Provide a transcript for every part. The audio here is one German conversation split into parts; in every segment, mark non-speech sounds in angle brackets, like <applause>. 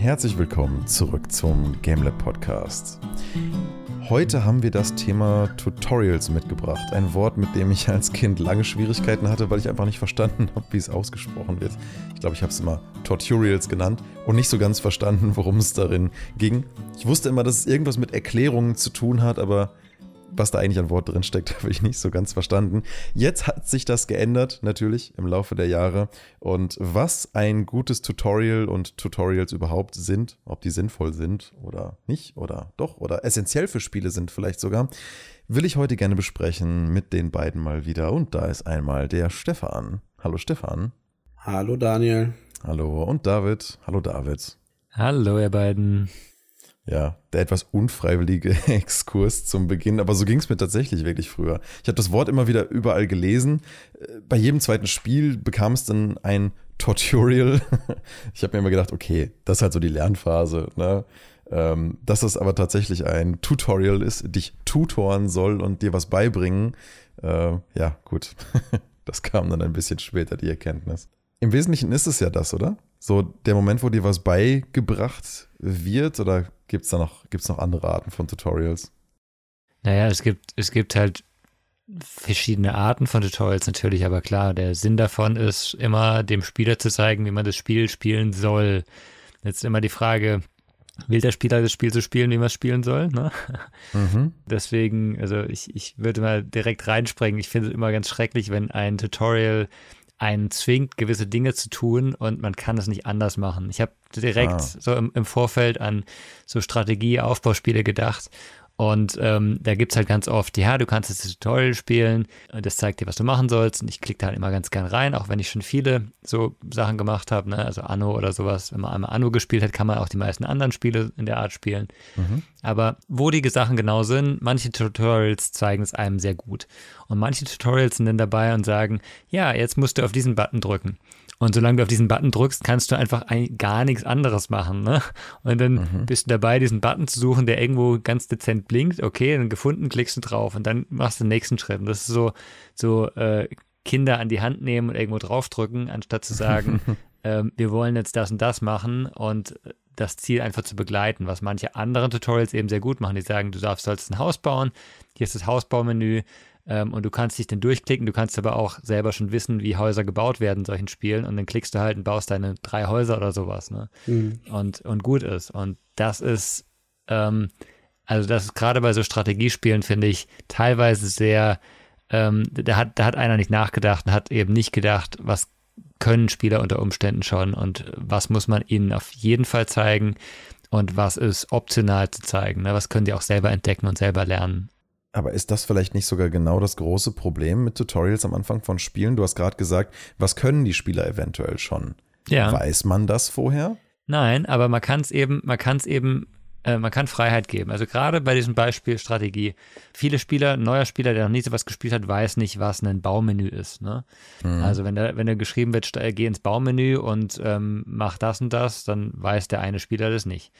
Herzlich willkommen zurück zum GameLab Podcast. Heute haben wir das Thema Tutorials mitgebracht. Ein Wort, mit dem ich als Kind lange Schwierigkeiten hatte, weil ich einfach nicht verstanden <laughs> habe, wie es ausgesprochen wird. Ich glaube, ich habe es immer Tutorials genannt und nicht so ganz verstanden, worum es darin ging. Ich wusste immer, dass es irgendwas mit Erklärungen zu tun hat, aber was da eigentlich an Wort drin steckt, <laughs> habe ich nicht so ganz verstanden. Jetzt hat sich das geändert, natürlich, im Laufe der Jahre. Und was ein gutes Tutorial und Tutorials überhaupt sind, ob die sinnvoll sind oder nicht oder doch oder essentiell für Spiele sind vielleicht sogar, will ich heute gerne besprechen mit den beiden mal wieder. Und da ist einmal der Stefan. Hallo Stefan. Hallo Daniel. Hallo und David. Hallo David. Hallo ihr beiden. Ja, der etwas unfreiwillige <laughs> Exkurs zum Beginn, aber so ging es mir tatsächlich wirklich früher. Ich habe das Wort immer wieder überall gelesen. Bei jedem zweiten Spiel bekam es dann ein Tutorial. <laughs> Ich habe mir immer gedacht, okay, das ist halt so die Lernphase. Ne? Ähm, dass es aber tatsächlich ein Tutorial ist, dich tutoren soll und dir was beibringen. Äh, ja, gut. <laughs> Das kam dann ein bisschen später, die Erkenntnis. Im Wesentlichen ist es ja das, oder? So der Moment, wo dir was beigebracht wird, oder gibt es da noch, gibt's noch andere Arten von Tutorials? Naja, es gibt, es gibt halt verschiedene Arten von Tutorials natürlich, aber klar, der Sinn davon ist immer dem Spieler zu zeigen, wie man das Spiel spielen soll. Jetzt immer die Frage, will der Spieler das Spiel so spielen, wie man es spielen soll? Ne? Mhm. Deswegen, also ich, ich würde mal direkt reinspringen. Ich finde es immer ganz schrecklich, wenn ein Tutorial einen zwingt, gewisse Dinge zu tun und man kann es nicht anders machen. Ich habe direkt ah. so im, im, Vorfeld an so Strategie-Aufbauspiele gedacht und ähm, da gibt's halt ganz oft, ja, du kannst das Tutorial spielen und das zeigt dir, was du machen sollst. Und ich klicke da halt immer ganz gern rein, auch wenn ich schon viele so Sachen gemacht habe, ne? also Anno oder sowas. Wenn man einmal Anno gespielt hat, kann man auch die meisten anderen Spiele in der Art spielen. Mhm. Aber wo die Sachen genau sind, manche Tutorials zeigen es einem sehr gut. Und manche Tutorials sind dann dabei und sagen, ja, jetzt musst du auf diesen Button drücken. Und solange du auf diesen Button drückst, kannst du einfach ein, gar nichts anderes machen. Ne? Und dann mhm. bist du dabei, diesen Button zu suchen, der irgendwo ganz dezent blinkt. Okay, dann gefunden, klickst du drauf und dann machst du den nächsten Schritt. Und das ist so, so äh, Kinder an die Hand nehmen und irgendwo draufdrücken, anstatt zu sagen, <laughs> ähm, wir wollen jetzt das und das machen und das Ziel einfach zu begleiten, was manche anderen Tutorials eben sehr gut machen. Die sagen, du darfst, sollst ein Haus bauen, hier ist das Hausbaumenü, ähm, und du kannst dich dann durchklicken, du kannst aber auch selber schon wissen, wie Häuser gebaut werden in solchen Spielen und dann klickst du halt und baust deine drei Häuser oder sowas, ne? Mhm. Und, und gut ist. Und das ist, ähm, also das ist gerade bei so Strategiespielen, finde ich, teilweise sehr, ähm, da hat, da hat einer nicht nachgedacht und hat eben nicht gedacht, was können Spieler unter Umständen schon und was muss man ihnen auf jeden Fall zeigen und was ist optional zu zeigen. Ne? Was können die auch selber entdecken und selber lernen. Aber ist das vielleicht nicht sogar genau das große Problem mit Tutorials am Anfang von Spielen? Du hast gerade gesagt, was können die Spieler eventuell schon? Ja. Weiß man das vorher? Nein, aber man kann es eben, man kann es eben, äh, man kann Freiheit geben. Also gerade bei diesem Beispiel Strategie. Viele Spieler, ein neuer Spieler, der noch nie so was gespielt hat, weiß nicht, was ein Baumenü ist. Ne? Mhm. Also wenn da, wenn da geschrieben wird, geh ins Baumenü und ähm, mach das und das, dann weiß der eine Spieler das nicht.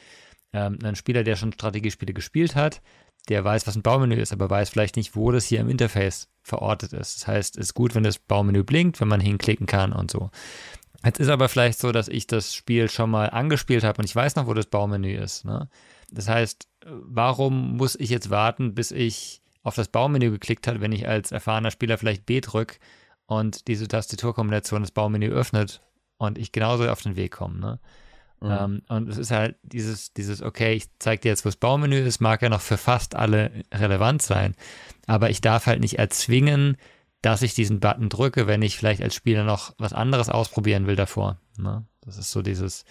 Ähm, ein Spieler, der schon Strategiespiele gespielt hat, der weiß, was ein Baumenü ist, aber weiß vielleicht nicht, wo das hier im Interface verortet ist. Das heißt, es ist gut, wenn das Baumenü blinkt, wenn man hinklicken kann und so. Jetzt ist aber vielleicht so, dass ich das Spiel schon mal angespielt habe und ich weiß noch, wo das Baumenü ist. Ne? Das heißt, warum muss ich jetzt warten, bis ich auf das Baumenü geklickt habe, wenn ich als erfahrener Spieler vielleicht B drücke und diese Tastaturkombination das Baumenü öffnet und ich genauso auf den Weg komme. Ne? Mhm. Ähm, und es ist halt dieses, dieses, okay, ich zeige dir jetzt, wo das Baumenü ist, mag ja noch für fast alle relevant sein. Aber ich darf halt nicht erzwingen, dass ich diesen Button drücke, wenn ich vielleicht als Spieler noch was anderes ausprobieren will davor. Ne? Das ist so dieses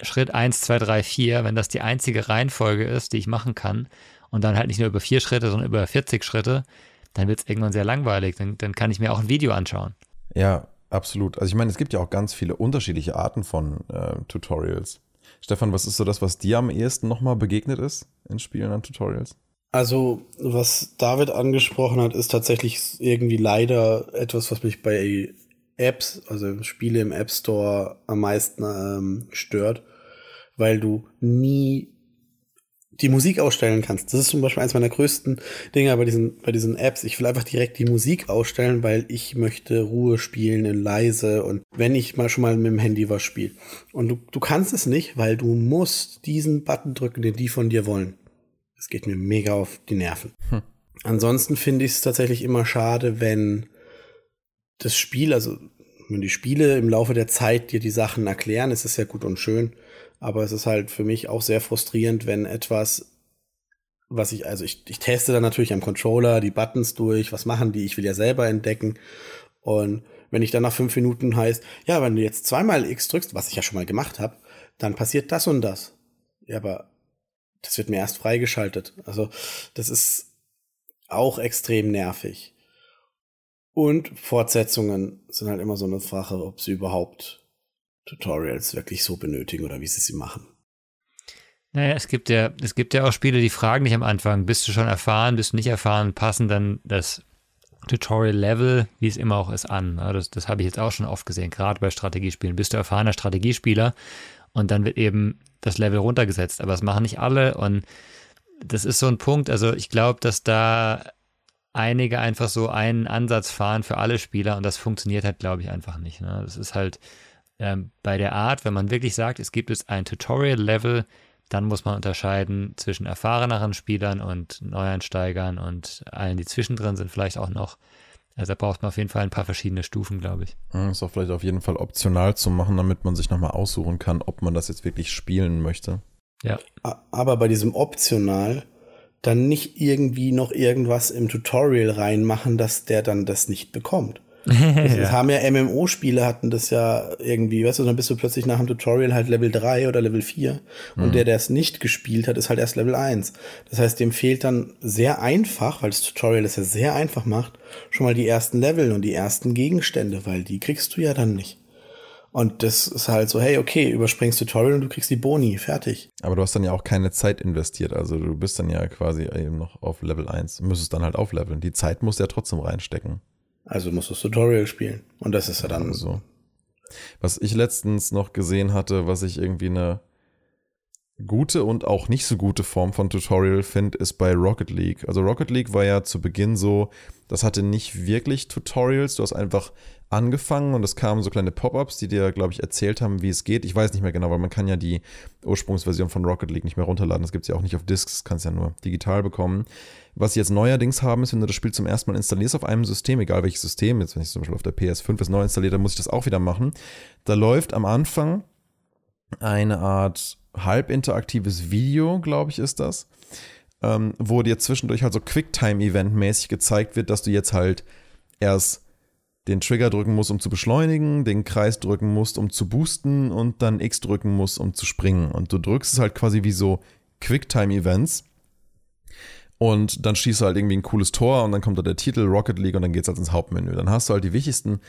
Schritt 1, 2, 3, 4, wenn das die einzige Reihenfolge ist, die ich machen kann, und dann halt nicht nur über vier Schritte, sondern über 40 Schritte, dann wird es irgendwann sehr langweilig. Dann, dann kann ich mir auch ein Video anschauen. Ja, Absolut. Also ich meine, es gibt ja auch ganz viele unterschiedliche Arten von äh, Tutorials. Stefan, was ist so das, was dir am ehesten nochmal begegnet ist in Spielen an Tutorials? Also, was David angesprochen hat, ist tatsächlich irgendwie leider etwas, was mich bei Apps, also Spiele im App Store am meisten ähm, stört, weil du nie die Musik ausstellen kannst. Das ist zum Beispiel eines meiner größten Dinge bei diesen, bei diesen Apps. Ich will einfach direkt die Musik ausstellen, weil ich möchte Ruhe spielen in leise und wenn ich mal schon mal mit dem Handy was spiele. Und du, du kannst es nicht, weil du musst diesen Button drücken, den die von dir wollen. Das geht mir mega auf die Nerven. Hm. Ansonsten finde ich es tatsächlich immer schade, wenn das Spiel, also wenn die Spiele im Laufe der Zeit dir die Sachen erklären, ist es ja gut und schön. Aber es ist halt für mich auch sehr frustrierend, wenn etwas, was ich, also ich, ich teste dann natürlich am Controller die Buttons durch, was machen die, ich will ja selber entdecken. Und wenn ich dann nach fünf Minuten heißt, ja, wenn du jetzt zweimal X drückst, was ich ja schon mal gemacht habe, dann passiert das und das. Ja, aber das wird mir erst freigeschaltet. Also das ist auch extrem nervig. Und Fortsetzungen sind halt immer so eine Frage, ob sie überhaupt Tutorials wirklich so benötigen oder wie sie sie machen. Naja, es gibt ja, es gibt ja auch Spiele, die fragen dich am Anfang, bist du schon erfahren, bist du nicht erfahren, passen dann das Tutorial-Level, wie es immer auch ist, an. Das, das habe ich jetzt auch schon oft gesehen, gerade bei Strategiespielen. Bist du erfahrener Strategiespieler und dann wird eben das Level runtergesetzt. Aber das machen nicht alle und das ist so ein Punkt. Also ich glaube, dass da einige einfach so einen Ansatz fahren für alle Spieler und das funktioniert halt, glaube ich, einfach nicht. Ne? Das ist halt, ähm, bei der Art, wenn man wirklich sagt, es gibt jetzt ein Tutorial-Level, dann muss man unterscheiden zwischen erfahreneren Spielern und Neueinsteigern und allen, die zwischendrin sind, vielleicht auch noch. Also da braucht man auf jeden Fall ein paar verschiedene Stufen, glaube ich. Ist auch vielleicht auf jeden Fall optional zu machen, damit man sich nochmal aussuchen kann, ob man das jetzt wirklich spielen möchte. Ja. Aber bei diesem optional dann nicht irgendwie noch irgendwas im Tutorial reinmachen, dass der dann das nicht bekommt. Das <laughs> ja. haben ja MMO-Spiele hatten das ja irgendwie, weißt du, dann bist du plötzlich nach dem Tutorial halt Level 3 oder Level 4 und mhm. der, der es nicht gespielt hat, ist halt erst Level 1. Das heißt, dem fehlt dann sehr einfach, weil das Tutorial es ja sehr einfach macht, schon mal die ersten Level und die ersten Gegenstände, weil die kriegst du ja dann nicht. Und das ist halt so, hey, okay, überspringst Tutorial und du kriegst die Boni, fertig. Aber du hast dann ja auch keine Zeit investiert. Also du bist dann ja quasi eben noch auf Level 1, müsstest dann halt aufleveln. Die Zeit musst du ja trotzdem reinstecken. Also musst du das Tutorial spielen. Und das ist ja dann so. Was ich letztens noch gesehen hatte, was ich irgendwie eine gute und auch nicht so gute Form von Tutorial finde, ist bei Rocket League. Also Rocket League war ja zu Beginn so, das hatte nicht wirklich Tutorials, du hast einfach angefangen und es kamen so kleine Pop-ups, die dir, glaube ich, erzählt haben, wie es geht. Ich weiß nicht mehr genau, weil man kann ja die Ursprungsversion von Rocket League nicht mehr runterladen. Das gibt es ja auch nicht auf Discs, das kannst ja nur digital bekommen. Was sie jetzt neuerdings haben, ist, wenn du das Spiel zum ersten Mal installierst auf einem System, egal welches System, jetzt wenn ich zum Beispiel auf der PS5 es neu installiert, dann muss ich das auch wieder machen. Da läuft am Anfang eine Art halb interaktives Video, glaube ich, ist das, ähm, wo dir zwischendurch halt so Quicktime-Event-mäßig gezeigt wird, dass du jetzt halt erst den Trigger drücken musst, um zu beschleunigen, den Kreis drücken musst, um zu boosten und dann X drücken musst, um zu springen. Und du drückst es halt quasi wie so Quicktime-Events. Und dann schießt du halt irgendwie ein cooles Tor und dann kommt da der Titel Rocket League und dann geht's halt ins Hauptmenü. Dann hast du halt die wichtigsten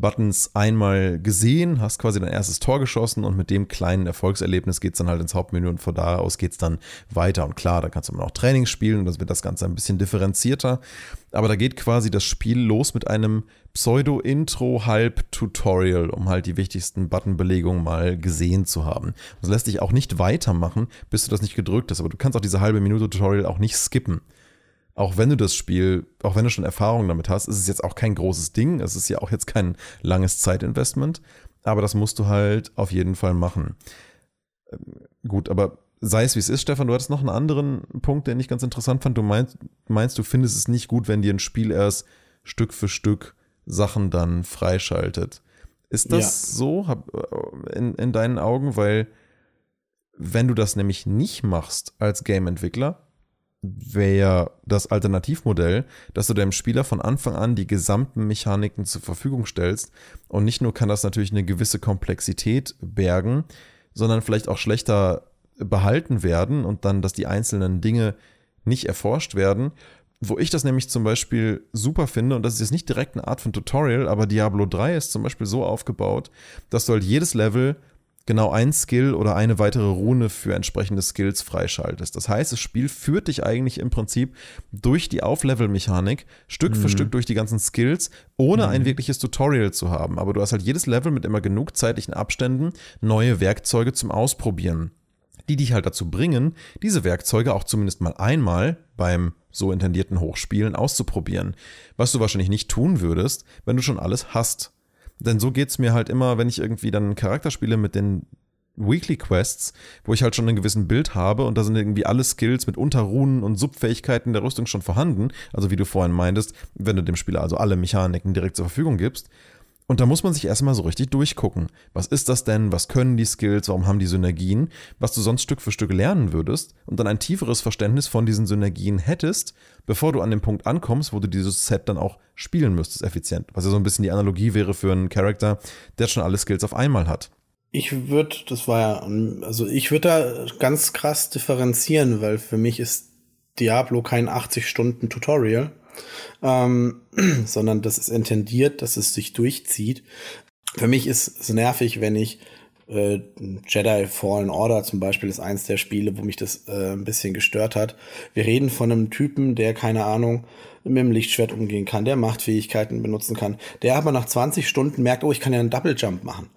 Buttons einmal gesehen, hast quasi dein erstes Tor geschossen und mit dem kleinen Erfolgserlebnis geht es dann halt ins Hauptmenü und von da aus geht es dann weiter. Und klar, da kannst du immer noch Training spielen und das wird das Ganze ein bisschen differenzierter. Aber da geht quasi das Spiel los mit einem Pseudo-Intro-Halb-Tutorial, um halt die wichtigsten Buttonbelegungen mal gesehen zu haben. Das lässt dich auch nicht weitermachen, bis du das nicht gedrückt hast. Aber du kannst auch diese halbe Minute Tutorial auch nicht skippen auch wenn du das Spiel, auch wenn du schon Erfahrung damit hast, ist es jetzt auch kein großes Ding. Es ist ja auch jetzt kein langes Zeitinvestment. Aber das musst du halt auf jeden Fall machen. Ähm, gut, aber sei es wie es ist, Stefan, du hattest noch einen anderen Punkt, den ich ganz interessant fand. Du meinst, meinst, du findest es nicht gut, wenn dir ein Spiel erst Stück für Stück Sachen dann freischaltet. Ist das ja. so äh, in, in deinen Augen? Weil wenn du das nämlich nicht machst als Game-Entwickler, wäre das Alternativmodell, dass du deinem Spieler von Anfang an die gesamten Mechaniken zur Verfügung stellst. Und nicht nur kann das natürlich eine gewisse Komplexität bergen, sondern vielleicht auch schlechter behalten werden und dann, dass die einzelnen Dinge nicht erforscht werden. Wo ich das nämlich zum Beispiel super finde, und das ist jetzt nicht direkt eine Art von Tutorial, aber Diablo 3 ist zum Beispiel so aufgebaut, dass du halt jedes Level genau ein Skill oder eine weitere Rune für entsprechende Skills freischaltest. Das heißt, das Spiel führt dich eigentlich im Prinzip durch die Auflevel-Mechanik Stück mhm. für Stück durch die ganzen Skills, ohne mhm. ein wirkliches Tutorial zu haben. Aber du hast halt jedes Level mit immer genug zeitlichen Abständen neue Werkzeuge zum Ausprobieren. die dich halt dazu bringen, diese Werkzeuge auch zumindest mal einmal beim so intendierten Hochspielen auszuprobieren. Was du wahrscheinlich nicht tun würdest, wenn du schon alles hast. Denn so geht's mir halt immer, wenn ich irgendwie dann einen Charakter spiele mit den Weekly Quests, wo ich halt schon ein gewissen Bild habe und da sind irgendwie alle Skills mit Unterrunen und Subfähigkeiten der Rüstung schon vorhanden. Also wie du vorhin meintest, wenn du dem Spieler also alle Mechaniken direkt zur Verfügung gibst. Und da muss man sich erstmal so richtig durchgucken. Was ist das denn? Was können die Skills? Warum haben die Synergien? Was du sonst Stück für Stück lernen würdest und dann ein tieferes Verständnis von diesen Synergien hättest, bevor du an den Punkt ankommst, wo du dieses Set dann auch spielen müsstest, effizient. Was ja so ein bisschen die Analogie wäre für einen Charakter, der schon alle Skills auf einmal hat. Ich würde, das war ja, also ich würde da ganz krass differenzieren, weil für mich ist Diablo kein 80 Stunden Tutorial ähm, <clears throat> sondern das ist intendiert, dass es sich durchzieht. Für mich ist es nervig, wenn ich äh, Jedi Fallen Order zum Beispiel ist eins der Spiele, wo mich das äh, ein bisschen gestört hat. Wir reden von einem Typen, der keine Ahnung mit dem Lichtschwert umgehen kann, der Machtfähigkeiten benutzen kann, der aber nach 20 Stunden merkt, oh, ich kann ja einen Double Jump machen,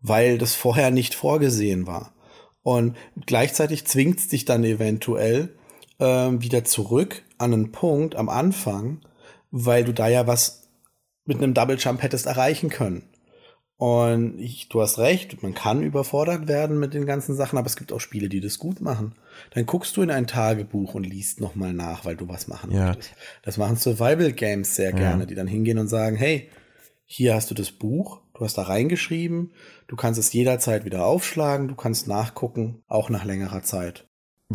weil das vorher nicht vorgesehen war. Und gleichzeitig zwingt es dich dann eventuell äh, wieder zurück an einen Punkt am Anfang, weil du da ja was mit einem Double Jump hättest erreichen können. Und ich, du hast recht, man kann überfordert werden mit den ganzen Sachen, aber es gibt auch Spiele, die das gut machen. Dann guckst du in ein Tagebuch und liest nochmal nach, weil du was machen ja. möchtest. Das machen Survival Games sehr gerne, ja. die dann hingehen und sagen, hey, hier hast du das Buch, du hast da reingeschrieben, du kannst es jederzeit wieder aufschlagen, du kannst nachgucken, auch nach längerer Zeit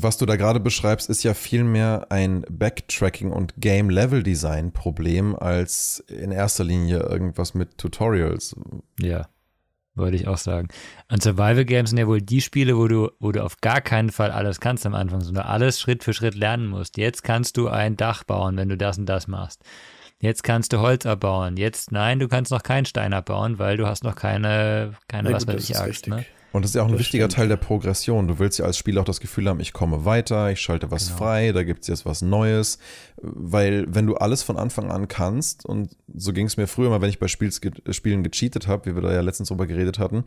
was du da gerade beschreibst, ist ja vielmehr ein Backtracking- und Game-Level-Design-Problem als in erster Linie irgendwas mit Tutorials. Ja, würde ich auch sagen. Und Survival-Games sind ja wohl die Spiele, wo du, wo du auf gar keinen Fall alles kannst am Anfang, sondern alles Schritt für Schritt lernen musst. Jetzt kannst du ein Dach bauen, wenn du das und das machst. Jetzt kannst du Holz abbauen. Jetzt, nein, du kannst noch keinen Stein abbauen, weil du hast noch keine, keine, ja, was weiß ich, Axt, ne? Und das ist ja auch ein das wichtiger stimmt. Teil der Progression. Du willst ja als Spieler auch das Gefühl haben, ich komme weiter, ich schalte was genau. frei, da gibt es jetzt was Neues. Weil wenn du alles von Anfang an kannst, und so ging es mir früher mal, wenn ich bei Spiels, Spielen gecheatet habe, wie wir da ja letztens drüber geredet hatten,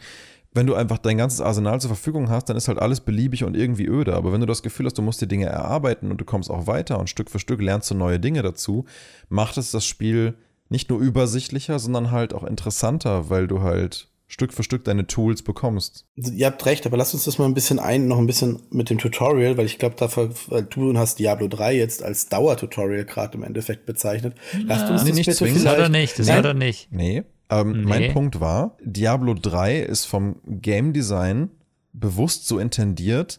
wenn du einfach dein ganzes Arsenal zur Verfügung hast, dann ist halt alles beliebig und irgendwie öde. Aber wenn du das Gefühl hast, du musst dir Dinge erarbeiten und du kommst auch weiter und Stück für Stück lernst du neue Dinge dazu, macht es das Spiel nicht nur übersichtlicher, sondern halt auch interessanter, weil du halt Stück für Stück deine Tools bekommst. Ihr habt recht, aber lass uns das mal ein bisschen ein, noch ein bisschen mit dem Tutorial, weil ich glaube, weil du hast Diablo 3 jetzt als Dauertutorial gerade im Endeffekt bezeichnet. Lasst uns nee, das nicht bitte zwingen. Das hat er nicht, das Nein? hat er nicht. Nee, ähm, nee. mein Punkt war, Diablo 3 ist vom Game Design bewusst so intendiert,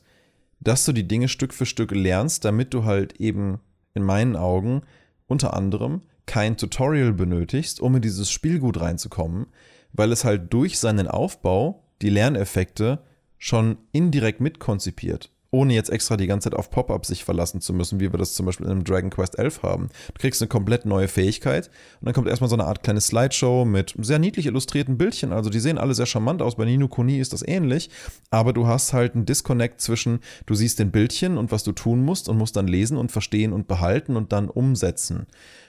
dass du die Dinge Stück für Stück lernst, damit du halt eben in meinen Augen unter anderem kein Tutorial benötigst, um in dieses Spiel gut reinzukommen, weil es halt durch seinen Aufbau die Lerneffekte schon indirekt mitkonzipiert, ohne jetzt extra die ganze Zeit auf Pop-up sich verlassen zu müssen, wie wir das zum Beispiel in einem Dragon Quest 11 haben. Du kriegst eine komplett neue Fähigkeit und dann kommt erstmal so eine Art kleine Slideshow mit sehr niedlich illustrierten Bildchen. Also die sehen alle sehr charmant aus. Bei Nino Kuni ist das ähnlich, aber du hast halt einen Disconnect zwischen, du siehst den Bildchen und was du tun musst und musst dann lesen und verstehen und behalten und dann umsetzen.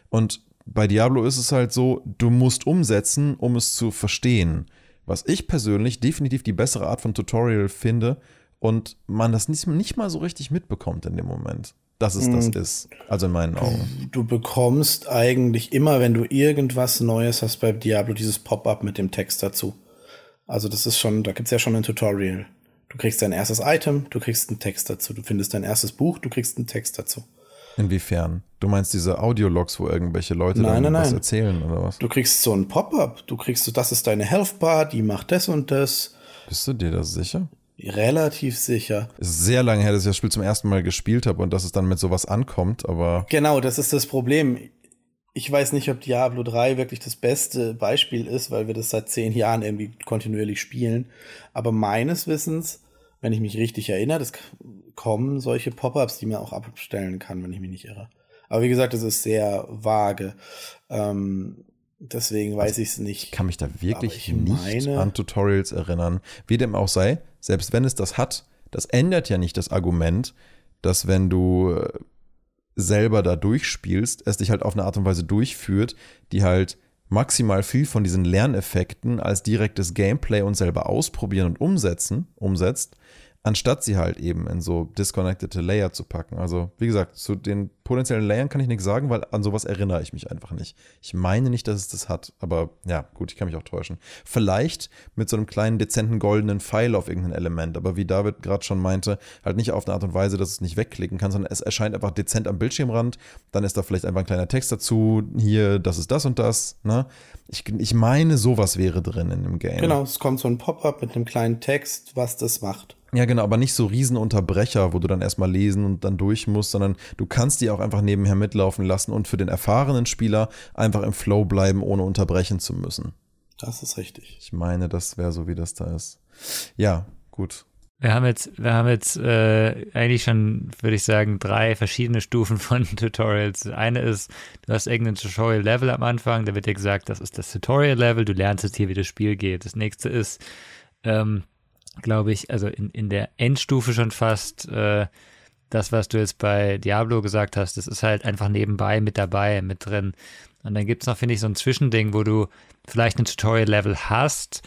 Und bei Diablo ist es halt so, du musst umsetzen, um es zu verstehen. Was ich persönlich definitiv die bessere Art von Tutorial finde und man das nicht, nicht mal so richtig mitbekommt in dem Moment, dass es das hm. ist. Also in meinen Augen. Du bekommst eigentlich immer, wenn du irgendwas Neues hast bei Diablo, dieses Pop-up mit dem Text dazu. Also das ist schon, da gibt es ja schon ein Tutorial. Du kriegst dein erstes Item, du kriegst einen Text dazu. Du findest dein erstes Buch, du kriegst einen Text dazu. Inwiefern? Du meinst diese Audiologs, wo irgendwelche Leute nein, dann nein, was nein. erzählen oder was? Du kriegst so ein Pop-up. Du kriegst so, das ist deine Health Bar, die macht das und das. Bist du dir das sicher? Relativ sicher. Ist sehr lange her, dass ich das Spiel zum ersten Mal gespielt habe und dass es dann mit sowas ankommt, aber. Genau, das ist das Problem. Ich weiß nicht, ob Diablo 3 wirklich das beste Beispiel ist, weil wir das seit zehn Jahren irgendwie kontinuierlich spielen. Aber meines Wissens, wenn ich mich richtig erinnere, das kommen solche Pop-ups, die man auch abstellen kann, wenn ich mich nicht irre. Aber wie gesagt, es ist sehr vage. Ähm, deswegen weiß ich es nicht. Ich kann mich da wirklich nicht an Tutorials erinnern. Wie dem auch sei, selbst wenn es das hat, das ändert ja nicht das Argument, dass wenn du äh, selber da durchspielst, es dich halt auf eine Art und Weise durchführt, die halt maximal viel von diesen Lerneffekten als direktes Gameplay und selber ausprobieren und umsetzen, umsetzt, anstatt sie halt eben in so disconnected Layer zu packen. Also, wie gesagt, zu den potenziellen Layern kann ich nichts sagen, weil an sowas erinnere ich mich einfach nicht. Ich meine nicht, dass es das hat, aber ja, gut, ich kann mich auch täuschen. Vielleicht mit so einem kleinen, dezenten goldenen Pfeil auf irgendein Element, aber wie David gerade schon meinte, halt nicht auf eine Art und Weise, dass es nicht wegklicken kann, sondern es erscheint einfach dezent am Bildschirmrand. Dann ist da vielleicht einfach ein kleiner Text dazu, hier, das ist das und das, ne? Ich, ich meine, sowas wäre drin in dem Game. Genau, es kommt so ein Pop-up mit einem kleinen Text, was das macht. Ja, genau, aber nicht so Riesenunterbrecher, wo du dann erstmal lesen und dann durch musst, sondern du kannst die auch einfach nebenher mitlaufen lassen und für den erfahrenen Spieler einfach im Flow bleiben, ohne unterbrechen zu müssen. Das ist richtig. Ich meine, das wäre so, wie das da ist. Ja, gut. Wir haben jetzt, wir haben jetzt äh, eigentlich schon, würde ich sagen, drei verschiedene Stufen von <laughs> Tutorials. Eine ist, du hast irgendein Tutorial-Level am Anfang, da wird dir gesagt, das ist das Tutorial-Level, du lernst jetzt hier, wie das Spiel geht. Das nächste ist, ähm, glaube ich, also in, in der Endstufe schon fast äh, das, was du jetzt bei Diablo gesagt hast, das ist halt einfach nebenbei mit dabei, mit drin. Und dann gibt es noch, finde ich, so ein Zwischending, wo du vielleicht ein Tutorial-Level hast,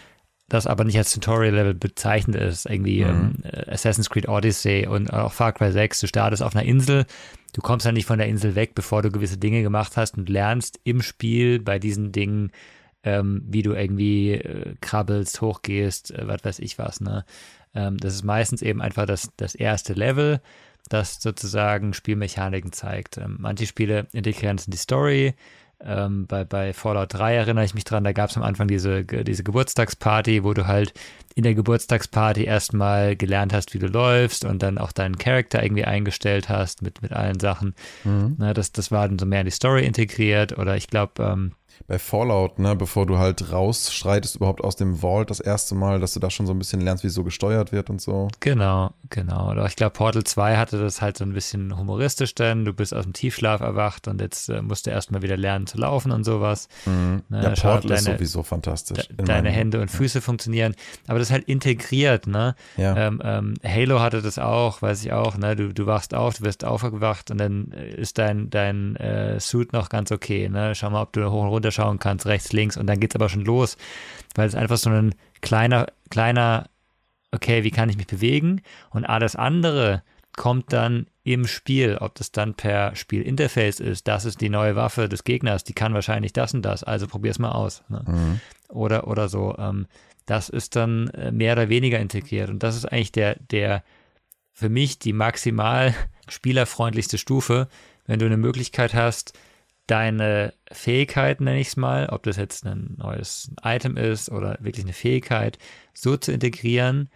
das aber nicht als Tutorial-Level bezeichnet ist. Irgendwie mhm. ähm, Assassin's Creed Odyssey und auch Far Cry 6. Du startest auf einer Insel, du kommst ja nicht von der Insel weg, bevor du gewisse Dinge gemacht hast und lernst im Spiel bei diesen Dingen ähm, wie du irgendwie äh, krabbelst, hochgehst, äh, was weiß ich was. Ne? Ähm, das ist meistens eben einfach das, das erste Level, das sozusagen Spielmechaniken zeigt. Ähm, manche Spiele integrieren es in die Story. Ähm, bei, bei Fallout 3 erinnere ich mich dran, da gab es am Anfang diese, diese Geburtstagsparty, wo du halt in der Geburtstagsparty erstmal gelernt hast, wie du läufst und dann auch deinen Charakter irgendwie eingestellt hast mit, mit allen Sachen. Mhm. Na, das, das war dann so mehr in die Story integriert oder ich glaube, ähm, bei Fallout, ne, bevor du halt rausschreitest überhaupt aus dem Vault das erste Mal, dass du da schon so ein bisschen lernst, wie so gesteuert wird und so. Genau, genau. Ich glaube, Portal 2 hatte das halt so ein bisschen humoristisch denn. Du bist aus dem Tiefschlaf erwacht und jetzt äh, musst du erstmal wieder lernen zu laufen und sowas. Mhm. Ne, ja, Portal deine, ist sowieso fantastisch. De deine Hände und Füße ja. funktionieren. Aber das ist halt integriert, ne? Ja. Ähm, ähm, Halo hatte das auch, weiß ich auch, ne? Du, du wachst auf, du wirst aufgewacht und dann ist dein, dein äh, Suit noch ganz okay, ne? Schau mal, ob du hoch und runter runterschauen kannst, rechts, links und dann geht es aber schon los, weil es einfach so ein kleiner, kleiner, okay, wie kann ich mich bewegen und alles andere kommt dann im Spiel, ob das dann per Spielinterface ist, das ist die neue Waffe des Gegners, die kann wahrscheinlich das und das, also probier es mal aus. Ne? Mhm. Oder, oder so. Ähm, das ist dann äh, mehr oder weniger integriert. Und das ist eigentlich der, der für mich die maximal <laughs> spielerfreundlichste Stufe, wenn du eine Möglichkeit hast, deine Fähigkeiten, nenne ich es mal, ob das jetzt ein neues Item ist oder wirklich eine Fähigkeit, so zu integrieren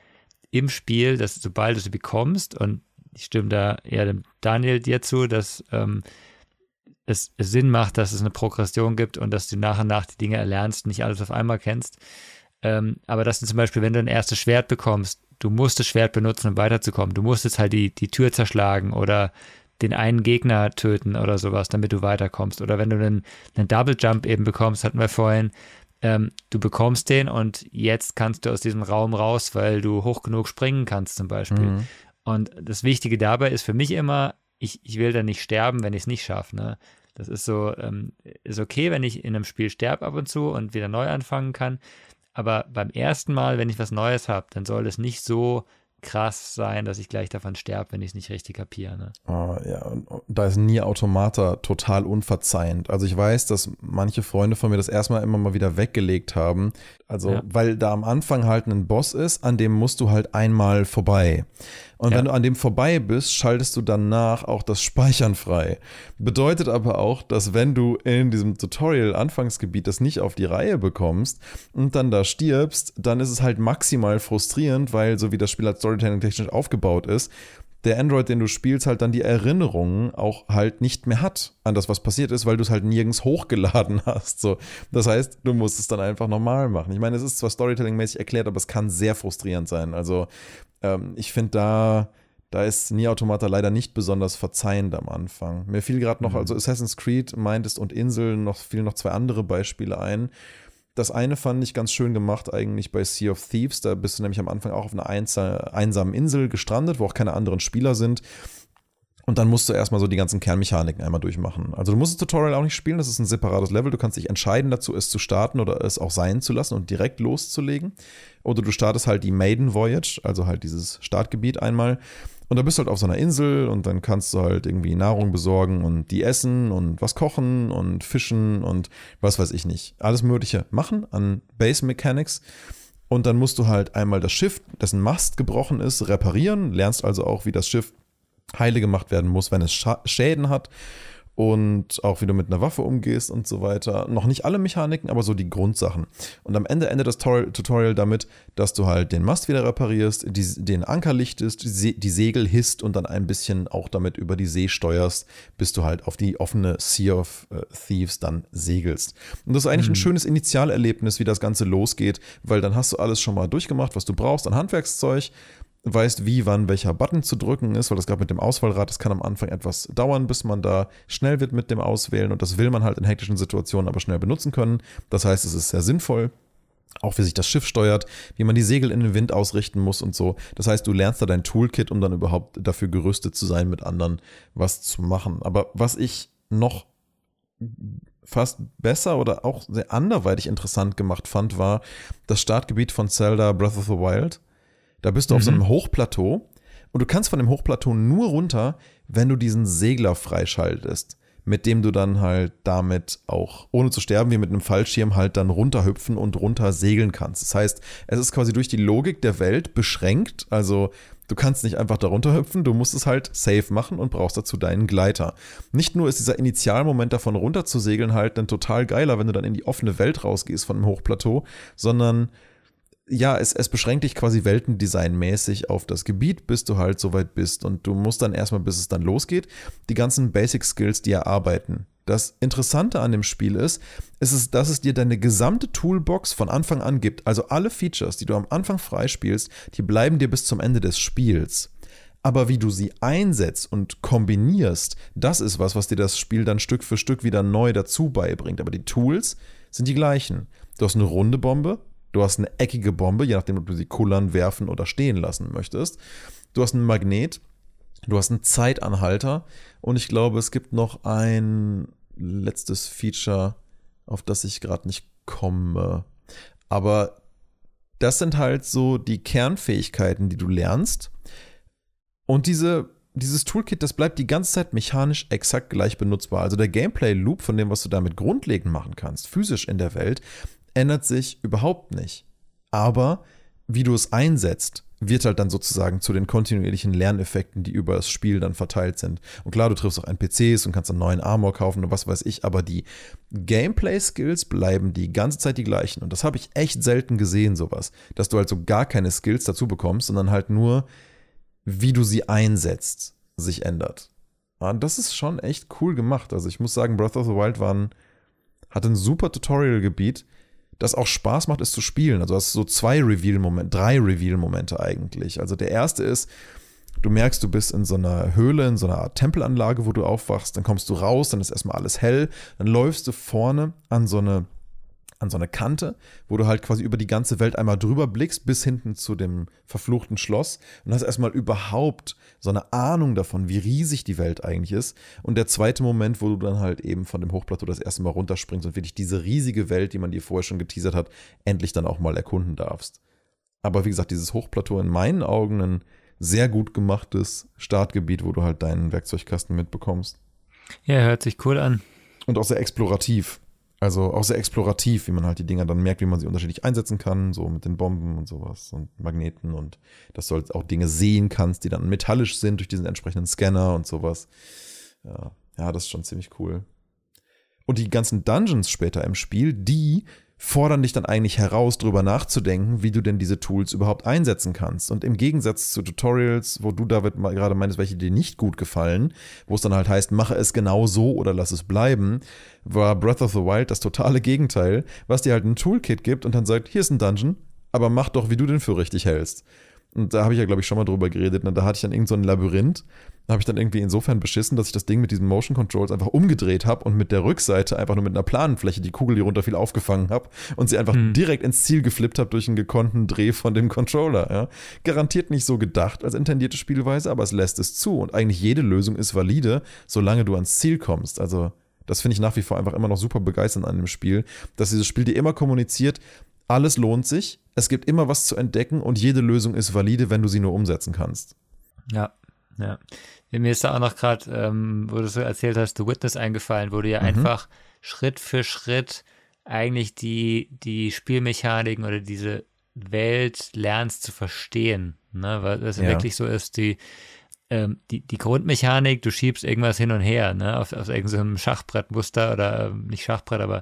im Spiel, dass sobald du sie bekommst, und ich stimme da eher dem Daniel dir zu, dass ähm, es, Sinn macht, dass es eine Progression gibt und dass du nach und nach die Dinge erlernst, nicht alles auf einmal kennst. Ähm, aber dass du zum Beispiel, wenn du ein erstes Schwert bekommst, du musst das Schwert benutzen, um weiterzukommen. Du musst jetzt halt die, die Tür zerschlagen oder den einen Gegner töten oder sowas, damit du weiterkommst. Oder wenn du einen, einen Double Jump eben bekommst, hatten wir vorhin, ähm, du bekommst den und jetzt kannst du aus diesem Raum raus, weil du hoch genug springen kannst zum Beispiel. Mhm. Und das Wichtige dabei ist für mich immer, ich, ich will dann nicht sterben, wenn ich es nicht schaffe. Ne? Das ist so, ähm, ist okay, wenn ich in einem Spiel sterbe ab und zu und wieder neu anfangen kann. Aber beim ersten Mal, wenn ich was Neues habe, dann soll es nicht so krass sein, dass ich gleich davon sterbe, wenn ich es nicht richtig kapiere. Ne? Oh, ja, und da ist nie Automata total unverzeihend. Also ich weiß, dass manche Freunde von mir das erstmal immer mal wieder weggelegt haben. Also, ja. weil da am Anfang halt ein Boss ist, an dem musst du halt einmal vorbei. Und ja. wenn du an dem vorbei bist, schaltest du danach auch das Speichern frei. Bedeutet aber auch, dass wenn du in diesem Tutorial-Anfangsgebiet das nicht auf die Reihe bekommst und dann da stirbst, dann ist es halt maximal frustrierend, weil so wie das Spiel als Storytelling technisch aufgebaut ist, der Android, den du spielst, halt dann die Erinnerungen auch halt nicht mehr hat an das, was passiert ist, weil du es halt nirgends hochgeladen <laughs> hast. So. Das heißt, du musst es dann einfach normal machen. Ich meine, es ist zwar Storytelling-mäßig erklärt, aber es kann sehr frustrierend sein. Also ähm, ich finde da, da ist Nier Automata leider nicht besonders verzeihend am Anfang. Mir fiel gerade noch, mhm. also Assassin's Creed meintest und Inseln, noch fielen noch zwei andere Beispiele ein. Das eine fand ich ganz schön gemacht eigentlich bei Sea of Thieves. Da bist du nämlich am Anfang auch auf einer einsamen Insel gestrandet, wo auch keine anderen Spieler sind. Und dann musst du erstmal so die ganzen Kernmechaniken einmal durchmachen. Also du musst das Tutorial auch nicht spielen, das ist ein separates Level. Du kannst dich entscheiden dazu, es zu starten oder es auch sein zu lassen und direkt loszulegen. Oder du startest halt die Maiden Voyage, also halt dieses Startgebiet einmal. Und da bist du halt auf so einer Insel und dann kannst du halt irgendwie Nahrung besorgen und die essen und was kochen und fischen und was weiß ich nicht. Alles Mögliche machen an Base Mechanics. Und dann musst du halt einmal das Schiff, dessen Mast gebrochen ist, reparieren. Lernst also auch, wie das Schiff heile gemacht werden muss, wenn es Schäden hat und auch wie du mit einer Waffe umgehst und so weiter. Noch nicht alle Mechaniken, aber so die Grundsachen. Und am Ende endet das Tutorial damit, dass du halt den Mast wieder reparierst, die, den Anker lichtest, die Segel hisst und dann ein bisschen auch damit über die See steuerst, bis du halt auf die offene Sea of äh, Thieves dann segelst. Und das ist eigentlich mhm. ein schönes Initialerlebnis, wie das Ganze losgeht, weil dann hast du alles schon mal durchgemacht, was du brauchst an Handwerkszeug weißt, wie, wann welcher Button zu drücken ist, weil das gerade mit dem Auswahlrad, das kann am Anfang etwas dauern, bis man da schnell wird mit dem Auswählen und das will man halt in hektischen Situationen aber schnell benutzen können. Das heißt, es ist sehr sinnvoll. Auch wie sich das Schiff steuert, wie man die Segel in den Wind ausrichten muss und so. Das heißt, du lernst da dein Toolkit, um dann überhaupt dafür gerüstet zu sein, mit anderen was zu machen. Aber was ich noch fast besser oder auch sehr anderweitig interessant gemacht fand, war das Startgebiet von Zelda Breath of the Wild da bist du mhm. auf so einem mhm. Hochplateau und du kannst von dem Hochplateau nur runter, wenn du diesen Segler freischaltest, mit dem du dann halt damit auch, ohne zu sterben, wie mit einem Fallschirm halt dann runterhüpfen und runter segeln kannst. Das heißt, es ist quasi durch die Logik der Welt beschränkt. Also du kannst nicht einfach darunter hüpfen, du musst es halt safe machen und brauchst dazu deinen Gleiter. Nicht nur ist dieser Initialmoment davon runter zu segeln halt dann total geiler, wenn du dann in die offene Welt rausgehst von dem Hochplateau, sondern ja, es, es beschränkt dich quasi weltendesignmäßig auf das Gebiet, bis du halt soweit bist. Und du musst dann erstmal, bis es dann losgeht, die ganzen Basic Skills dir erarbeiten. Das Interessante an dem Spiel ist, ist es, dass es dir deine gesamte Toolbox von Anfang an gibt. Also alle Features, die du am Anfang freispielst, die bleiben dir bis zum Ende des Spiels. Aber wie du sie einsetzt und kombinierst, das ist was, was dir das Spiel dann Stück für Stück wieder neu dazu beibringt. Aber die Tools sind die gleichen. Du hast eine runde Bombe, Du hast eine eckige Bombe, je nachdem, ob du sie kullern, werfen oder stehen lassen möchtest. Du hast einen Magnet, du hast einen Zeitanhalter und ich glaube, es gibt noch ein letztes Feature, auf das ich gerade nicht komme. Aber das sind halt so die Kernfähigkeiten, die du lernst. Und diese, dieses Toolkit, das bleibt die ganze Zeit mechanisch exakt gleich benutzbar. Also der Gameplay-Loop von dem, was du damit grundlegend machen kannst, physisch in der Welt, ändert sich überhaupt nicht. Aber wie du es einsetzt, wird halt dann sozusagen zu den kontinuierlichen Lerneffekten, die über das Spiel dann verteilt sind. Und klar, du triffst auch NPCs und kannst einen neuen Armor kaufen und was weiß ich, aber die Gameplay-Skills bleiben die ganze Zeit die gleichen. Und das habe ich echt selten gesehen, sowas. Dass du halt so gar keine Skills dazu bekommst, sondern halt nur, wie du sie einsetzt, sich ändert. Und das ist schon echt cool gemacht. Also ich muss sagen, Breath of the Wild war ein, hat ein super Tutorial-Gebiet das auch Spaß macht, es zu spielen. Also hast so zwei Reveal-Momente, drei Reveal-Momente eigentlich. Also der erste ist, du merkst, du bist in so einer Höhle, in so einer Art Tempelanlage, wo du aufwachst, dann kommst du raus, dann ist erstmal alles hell, dann läufst du vorne an so eine an so eine Kante, wo du halt quasi über die ganze Welt einmal drüber blickst, bis hinten zu dem verfluchten Schloss und hast erstmal überhaupt so eine Ahnung davon, wie riesig die Welt eigentlich ist. Und der zweite Moment, wo du dann halt eben von dem Hochplateau das erste Mal runterspringst und wirklich diese riesige Welt, die man dir vorher schon geteasert hat, endlich dann auch mal erkunden darfst. Aber wie gesagt, dieses Hochplateau in meinen Augen ein sehr gut gemachtes Startgebiet, wo du halt deinen Werkzeugkasten mitbekommst. Ja, hört sich cool an. Und auch sehr explorativ. Also auch sehr explorativ, wie man halt die Dinger dann merkt, wie man sie unterschiedlich einsetzen kann, so mit den Bomben und sowas und Magneten und dass du halt auch Dinge sehen kannst, die dann metallisch sind durch diesen entsprechenden Scanner und sowas. Ja, ja, das ist schon ziemlich cool. Und die ganzen Dungeons später im Spiel, die fordern dich dann eigentlich heraus, darüber nachzudenken, wie du denn diese Tools überhaupt einsetzen kannst. Und im Gegensatz zu Tutorials, wo du, David, gerade meinst, welche dir nicht gut gefallen, wo es dann halt heißt, mache es genau so oder lass es bleiben, war Breath of the Wild das totale Gegenteil, was dir halt ein Toolkit gibt und dann sagt, hier ist ein Dungeon, aber mach doch, wie du den für richtig hältst. Und da habe ich ja, glaube ich, schon mal drüber geredet. Ne? Da hatte ich dann irgend so ein Labyrinth. Habe ich dann irgendwie insofern beschissen, dass ich das Ding mit diesen Motion Controls einfach umgedreht habe und mit der Rückseite einfach nur mit einer Planenfläche die Kugel, die runterfiel, aufgefangen habe und sie einfach hm. direkt ins Ziel geflippt habe durch einen gekonnten Dreh von dem Controller. Ja? Garantiert nicht so gedacht als intendierte Spielweise, aber es lässt es zu. Und eigentlich jede Lösung ist valide, solange du ans Ziel kommst. Also das finde ich nach wie vor einfach immer noch super begeisternd an dem Spiel, dass dieses Spiel dir immer kommuniziert, alles lohnt sich, es gibt immer was zu entdecken und jede Lösung ist valide, wenn du sie nur umsetzen kannst. Ja, ja. Mir ist da auch noch gerade, ähm, wo du so erzählt hast, The Witness eingefallen, wo du ja mhm. einfach Schritt für Schritt eigentlich die, die Spielmechaniken oder diese Welt lernst zu verstehen. Ne? Weil es ja. wirklich so ist, die, ähm, die, die Grundmechanik, du schiebst irgendwas hin und her, ne? auf, auf irgendeinem Schachbrettmuster oder äh, nicht Schachbrett, aber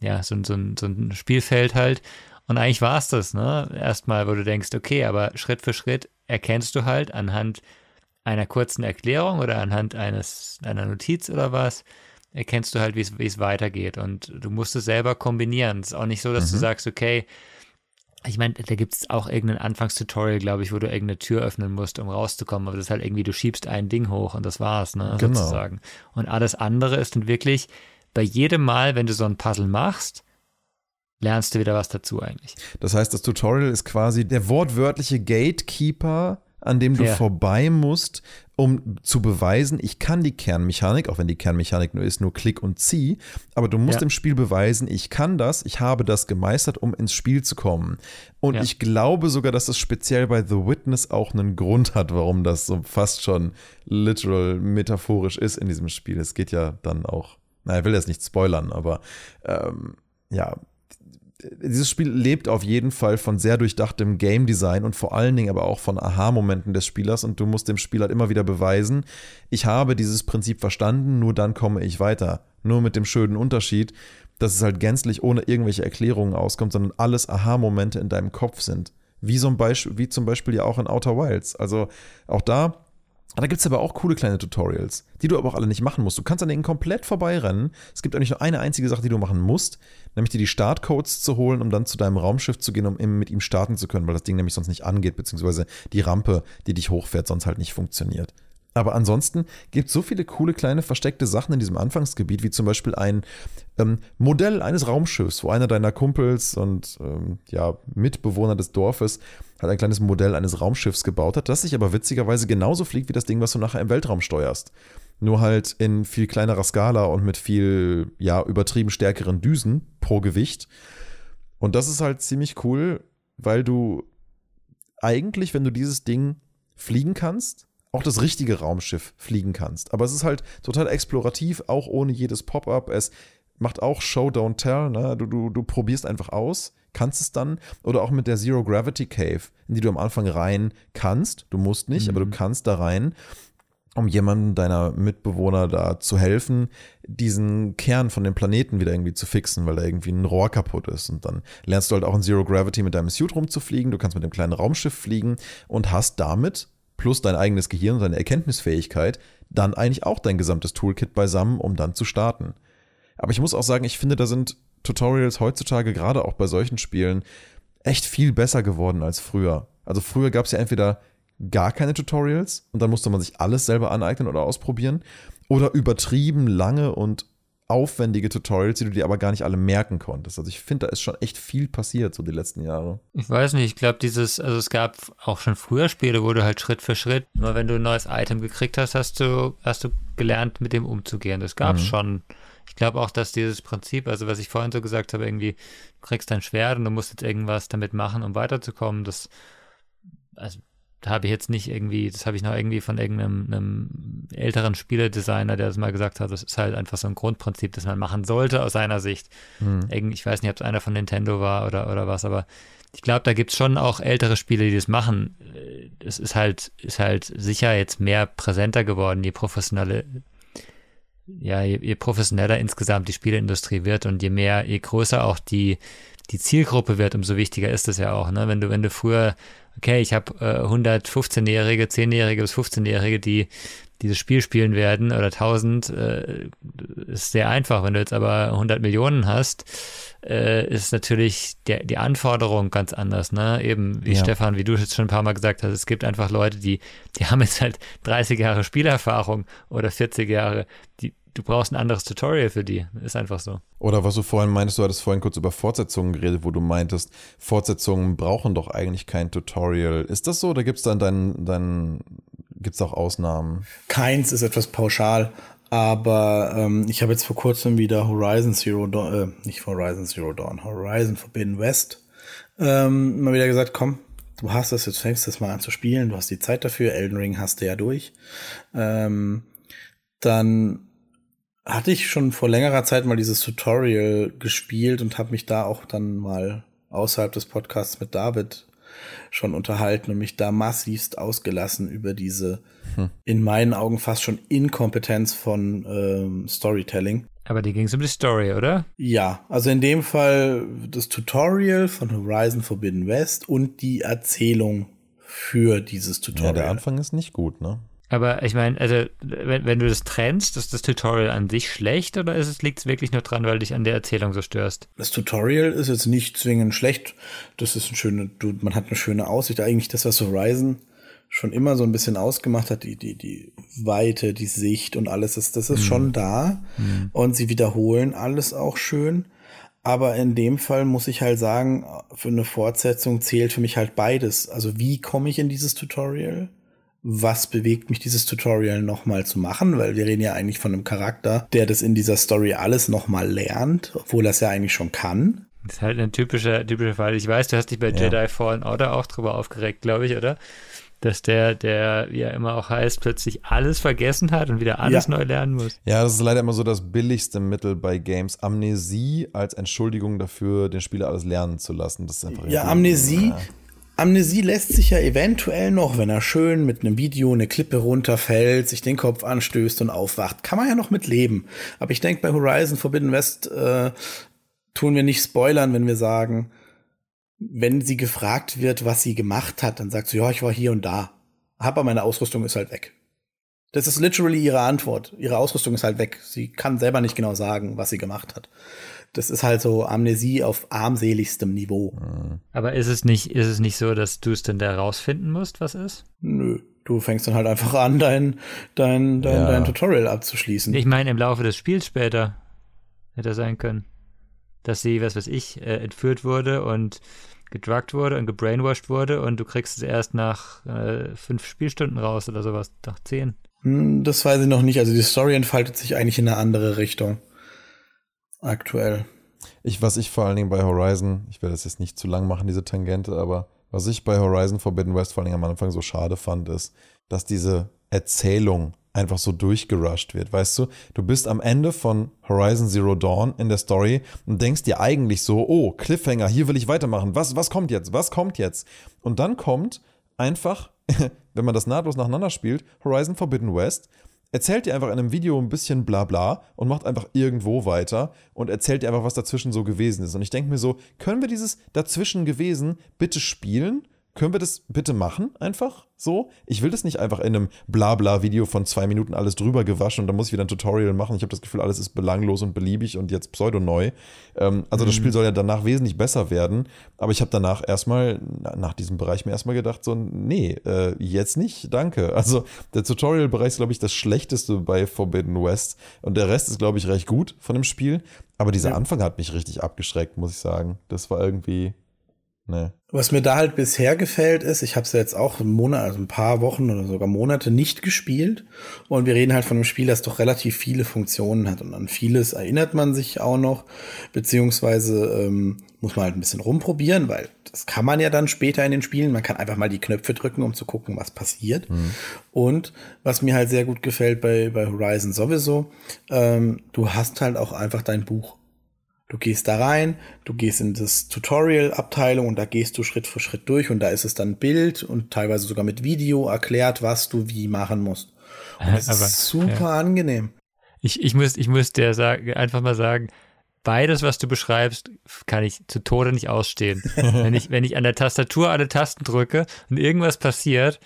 ja, so, so, so ein Spielfeld halt. Und eigentlich war es das, ne? Erstmal, wo du denkst, okay, aber Schritt für Schritt erkennst du halt anhand einer kurzen Erklärung oder anhand eines, einer Notiz oder was, erkennst du halt, wie es weitergeht. Und du musst es selber kombinieren. Es ist auch nicht so, dass mhm. du sagst, okay, ich meine, da gibt es auch irgendein Anfangstutorial, glaube ich, wo du irgendeine Tür öffnen musst, um rauszukommen. Aber das ist halt irgendwie, du schiebst ein Ding hoch und das war's, ne? Genau. Sozusagen. Und alles andere ist dann wirklich, bei jedem Mal, wenn du so ein Puzzle machst, lernst du wieder was dazu eigentlich. Das heißt, das Tutorial ist quasi der wortwörtliche Gatekeeper an dem du ja. vorbei musst, um zu beweisen, ich kann die Kernmechanik, auch wenn die Kernmechanik nur ist, nur Klick und Zieh, aber du musst ja. im Spiel beweisen, ich kann das, ich habe das gemeistert, um ins Spiel zu kommen. Und ja. ich glaube sogar, dass das speziell bei The Witness auch einen Grund hat, warum das so fast schon literal metaphorisch ist in diesem Spiel. Es geht ja dann auch, na, ich will jetzt nicht spoilern, aber ähm, ja, dieses Spiel lebt auf jeden Fall von sehr durchdachtem Game Design und vor allen Dingen aber auch von Aha-Momenten des Spielers und du musst dem Spieler halt immer wieder beweisen, ich habe dieses Prinzip verstanden, nur dann komme ich weiter. Nur mit dem schönen Unterschied, dass es halt gänzlich ohne irgendwelche Erklärungen auskommt, sondern alles Aha-Momente in deinem Kopf sind. Wie, so Beispiel, wie zum Beispiel ja auch in Outer Wilds. Also auch da da gibt es aber auch coole kleine Tutorials, die du aber auch alle nicht machen musst. Du kannst an denen komplett vorbeirennen. Es gibt eigentlich nur eine einzige Sache, die du machen musst, nämlich dir die Startcodes zu holen, um dann zu deinem Raumschiff zu gehen, um mit ihm starten zu können, weil das Ding nämlich sonst nicht angeht, beziehungsweise die Rampe, die dich hochfährt, sonst halt nicht funktioniert. Aber ansonsten gibt es so viele coole kleine versteckte Sachen in diesem Anfangsgebiet, wie zum Beispiel ein ähm, Modell eines Raumschiffs, wo einer deiner Kumpels und ähm, ja, Mitbewohner des Dorfes halt ein kleines Modell eines Raumschiffs gebaut hat, das sich aber witzigerweise genauso fliegt wie das Ding, was du nachher im Weltraum steuerst. Nur halt in viel kleinerer Skala und mit viel, ja, übertrieben stärkeren Düsen pro Gewicht. Und das ist halt ziemlich cool, weil du eigentlich, wenn du dieses Ding fliegen kannst, auch das richtige Raumschiff fliegen kannst. Aber es ist halt total explorativ, auch ohne jedes Pop-up. Es macht auch Show, Don't Tell. Ne? Du, du, du probierst einfach aus, kannst es dann. Oder auch mit der Zero Gravity Cave, in die du am Anfang rein kannst. Du musst nicht, mhm. aber du mhm. kannst da rein, um jemandem deiner Mitbewohner da zu helfen, diesen Kern von dem Planeten wieder irgendwie zu fixen, weil da irgendwie ein Rohr kaputt ist. Und dann lernst du halt auch in Zero Gravity mit deinem Suit rumzufliegen. Du kannst mit dem kleinen Raumschiff fliegen und hast damit plus dein eigenes Gehirn und deine Erkenntnisfähigkeit, dann eigentlich auch dein gesamtes Toolkit beisammen, um dann zu starten. Aber ich muss auch sagen, ich finde, da sind Tutorials heutzutage gerade auch bei solchen Spielen echt viel besser geworden als früher. Also früher gab es ja entweder gar keine Tutorials und dann musste man sich alles selber aneignen oder ausprobieren oder übertrieben lange und aufwendige Tutorials, die du dir aber gar nicht alle merken konntest. Also ich finde, da ist schon echt viel passiert so die letzten Jahre. Ich weiß nicht, ich glaube dieses, also es gab auch schon früher Spiele, wo du halt Schritt für Schritt, immer wenn du ein neues Item gekriegt hast, hast du, hast du gelernt, mit dem umzugehen. Das gab es mhm. schon. Ich glaube auch, dass dieses Prinzip, also was ich vorhin so gesagt habe, irgendwie, du kriegst dein Schwert und du musst jetzt irgendwas damit machen, um weiterzukommen, das, also da habe ich jetzt nicht irgendwie, das habe ich noch irgendwie von irgendeinem älteren Spieledesigner, der das mal gesagt hat, das ist halt einfach so ein Grundprinzip, das man machen sollte aus seiner Sicht. Mhm. Ich weiß nicht, ob es einer von Nintendo war oder, oder was, aber ich glaube, da gibt es schon auch ältere Spiele, die das machen. Es ist halt, ist halt sicher jetzt mehr präsenter geworden, je professionelle, ja, je, je professioneller insgesamt die Spieleindustrie wird und je mehr, je größer auch die, die Zielgruppe wird, umso wichtiger ist es ja auch. Ne? Wenn du, wenn du früher okay, ich habe äh, 115-Jährige, 10-Jährige bis 15-Jährige, die dieses Spiel spielen werden oder 1000, äh, ist sehr einfach. Wenn du jetzt aber 100 Millionen hast, äh, ist natürlich der, die Anforderung ganz anders. Ne? Eben wie ja. Stefan, wie du jetzt schon ein paar Mal gesagt hast, es gibt einfach Leute, die, die <laughs> haben jetzt halt 30 Jahre Spielerfahrung oder 40 Jahre. Die, du brauchst ein anderes Tutorial für die. Ist einfach so. Oder was du vorhin meintest, du hattest vorhin kurz über Fortsetzungen geredet, wo du meintest, Fortsetzungen brauchen doch eigentlich kein Tutorial. Ist das so oder gibt es dann deinen, deinen gibt es auch Ausnahmen? Keins ist etwas pauschal, aber ähm, ich habe jetzt vor kurzem wieder Horizon Zero Dawn, äh, nicht Horizon Zero Dawn, Horizon Forbidden West ähm, mal wieder gesagt, komm, du hast das, jetzt fängst das mal an zu spielen, du hast die Zeit dafür, Elden Ring hast du ja durch. Ähm, dann hatte ich schon vor längerer Zeit mal dieses Tutorial gespielt und habe mich da auch dann mal außerhalb des Podcasts mit David schon unterhalten und mich da massivst ausgelassen über diese hm. in meinen Augen fast schon Inkompetenz von ähm, Storytelling. Aber die ging es um die Story, oder? Ja, also in dem Fall das Tutorial von Horizon Forbidden West und die Erzählung für dieses Tutorial. Ja, der Anfang ist nicht gut, ne? Aber ich meine, also wenn, wenn du das trennst, ist das Tutorial an sich schlecht oder ist es, liegt es wirklich nur dran, weil dich an der Erzählung so störst? Das Tutorial ist jetzt nicht zwingend schlecht. Das ist ein schöne, du, man hat eine schöne Aussicht. Eigentlich das, was Horizon schon immer so ein bisschen ausgemacht hat, die, die, die Weite, die Sicht und alles, das, das ist mhm. schon da. Mhm. Und sie wiederholen alles auch schön. Aber in dem Fall muss ich halt sagen, für eine Fortsetzung zählt für mich halt beides. Also wie komme ich in dieses Tutorial? Was bewegt mich, dieses Tutorial nochmal zu machen, weil wir reden ja eigentlich von einem Charakter, der das in dieser Story alles nochmal lernt, obwohl er es ja eigentlich schon kann. Das ist halt ein typischer, typischer Fall. Ich weiß, du hast dich bei ja. Jedi Fallen Order auch drüber aufgeregt, glaube ich, oder? Dass der, der, wie er immer auch heißt, plötzlich alles vergessen hat und wieder alles ja. neu lernen muss. Ja, das ist leider immer so das billigste Mittel bei Games. Amnesie als Entschuldigung dafür, den Spieler alles lernen zu lassen. Das ist einfach ja, Amnesie, ja. Amnesie lässt sich ja eventuell noch, wenn er schön mit einem Video eine Klippe runterfällt, sich den Kopf anstößt und aufwacht, kann man ja noch mit leben. Aber ich denke, bei Horizon Forbidden West äh, tun wir nicht spoilern, wenn wir sagen, wenn sie gefragt wird, was sie gemacht hat, dann sagt sie, ja, ich war hier und da. Aber meine Ausrüstung ist halt weg. Das ist literally ihre Antwort. Ihre Ausrüstung ist halt weg. Sie kann selber nicht genau sagen, was sie gemacht hat. Das ist halt so Amnesie auf armseligstem Niveau. Aber ist es nicht, ist es nicht so, dass du es denn da rausfinden musst, was ist? Nö. Du fängst dann halt einfach an, dein, dein, dein, ja. dein Tutorial abzuschließen. Ich meine, im Laufe des Spiels später hätte sein können, dass sie, was weiß ich, äh, entführt wurde und gedruckt wurde und gebrainwashed wurde und du kriegst es erst nach äh, fünf Spielstunden raus oder sowas, nach zehn. Hm, das weiß ich noch nicht. Also die Story entfaltet sich eigentlich in eine andere Richtung aktuell. Ich, was ich vor allen Dingen bei Horizon, ich werde das jetzt nicht zu lang machen, diese Tangente, aber was ich bei Horizon Forbidden West vor allen Dingen am Anfang so schade fand, ist, dass diese Erzählung einfach so durchgerusht wird. Weißt du, du bist am Ende von Horizon Zero Dawn in der Story und denkst dir eigentlich so, oh, Cliffhanger, hier will ich weitermachen. Was, was kommt jetzt? Was kommt jetzt? Und dann kommt einfach, wenn man das nahtlos nacheinander spielt, Horizon Forbidden West erzählt dir einfach in einem Video ein bisschen Blabla und macht einfach irgendwo weiter und erzählt dir einfach, was dazwischen so gewesen ist. Und ich denke mir so, können wir dieses dazwischen gewesen bitte spielen? Können wir das bitte machen einfach? So, ich will das nicht einfach in einem Blabla-Video von zwei Minuten alles drüber gewaschen und dann muss ich wieder ein Tutorial machen. Ich habe das Gefühl, alles ist belanglos und beliebig und jetzt pseudoneu. Ähm, also mhm. das Spiel soll ja danach wesentlich besser werden. Aber ich habe danach erstmal, nach diesem Bereich mir erstmal gedacht, so, nee, äh, jetzt nicht, danke. Also der Tutorial-Bereich ist, glaube ich, das Schlechteste bei Forbidden West. Und der Rest ist, glaube ich, recht gut von dem Spiel. Aber dieser ja. Anfang hat mich richtig abgeschreckt, muss ich sagen. Das war irgendwie, Nee. Was mir da halt bisher gefällt, ist, ich habe es jetzt auch einen Monat, also ein paar Wochen oder sogar Monate nicht gespielt. Und wir reden halt von einem Spiel, das doch relativ viele Funktionen hat. Und an vieles erinnert man sich auch noch, beziehungsweise ähm, muss man halt ein bisschen rumprobieren, weil das kann man ja dann später in den Spielen. Man kann einfach mal die Knöpfe drücken, um zu gucken, was passiert. Mhm. Und was mir halt sehr gut gefällt bei, bei Horizon sowieso, ähm, du hast halt auch einfach dein Buch Du gehst da rein, du gehst in das Tutorial-Abteilung und da gehst du Schritt für Schritt durch und da ist es dann Bild und teilweise sogar mit Video erklärt, was du wie machen musst. Und das Aber, ist super ja. angenehm. Ich, ich, muss, ich muss dir sagen, einfach mal sagen, beides, was du beschreibst, kann ich zu Tode nicht ausstehen. <laughs> wenn, ich, wenn ich an der Tastatur alle Tasten drücke und irgendwas passiert,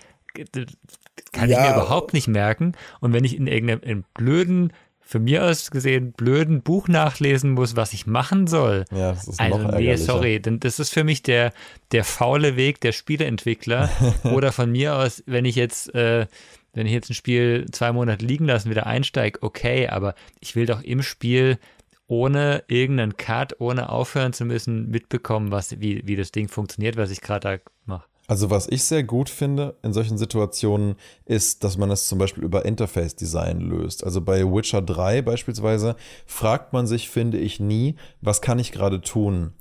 kann ja. ich mir überhaupt nicht merken. Und wenn ich in irgendeinem blöden für mir aus gesehen blöden Buch nachlesen muss, was ich machen soll. Ja, das ist also, noch nee, sorry, denn das ist für mich der, der faule Weg der Spieleentwickler. <laughs> Oder von mir aus, wenn ich jetzt, äh, wenn ich jetzt ein Spiel zwei Monate liegen lassen, wieder einsteige, okay, aber ich will doch im Spiel ohne irgendeinen Cut, ohne aufhören zu müssen, mitbekommen, was, wie, wie das Ding funktioniert, was ich gerade da mache. Also was ich sehr gut finde in solchen Situationen ist, dass man es zum Beispiel über Interface Design löst. Also bei Witcher 3 beispielsweise fragt man sich, finde ich, nie, was kann ich gerade tun?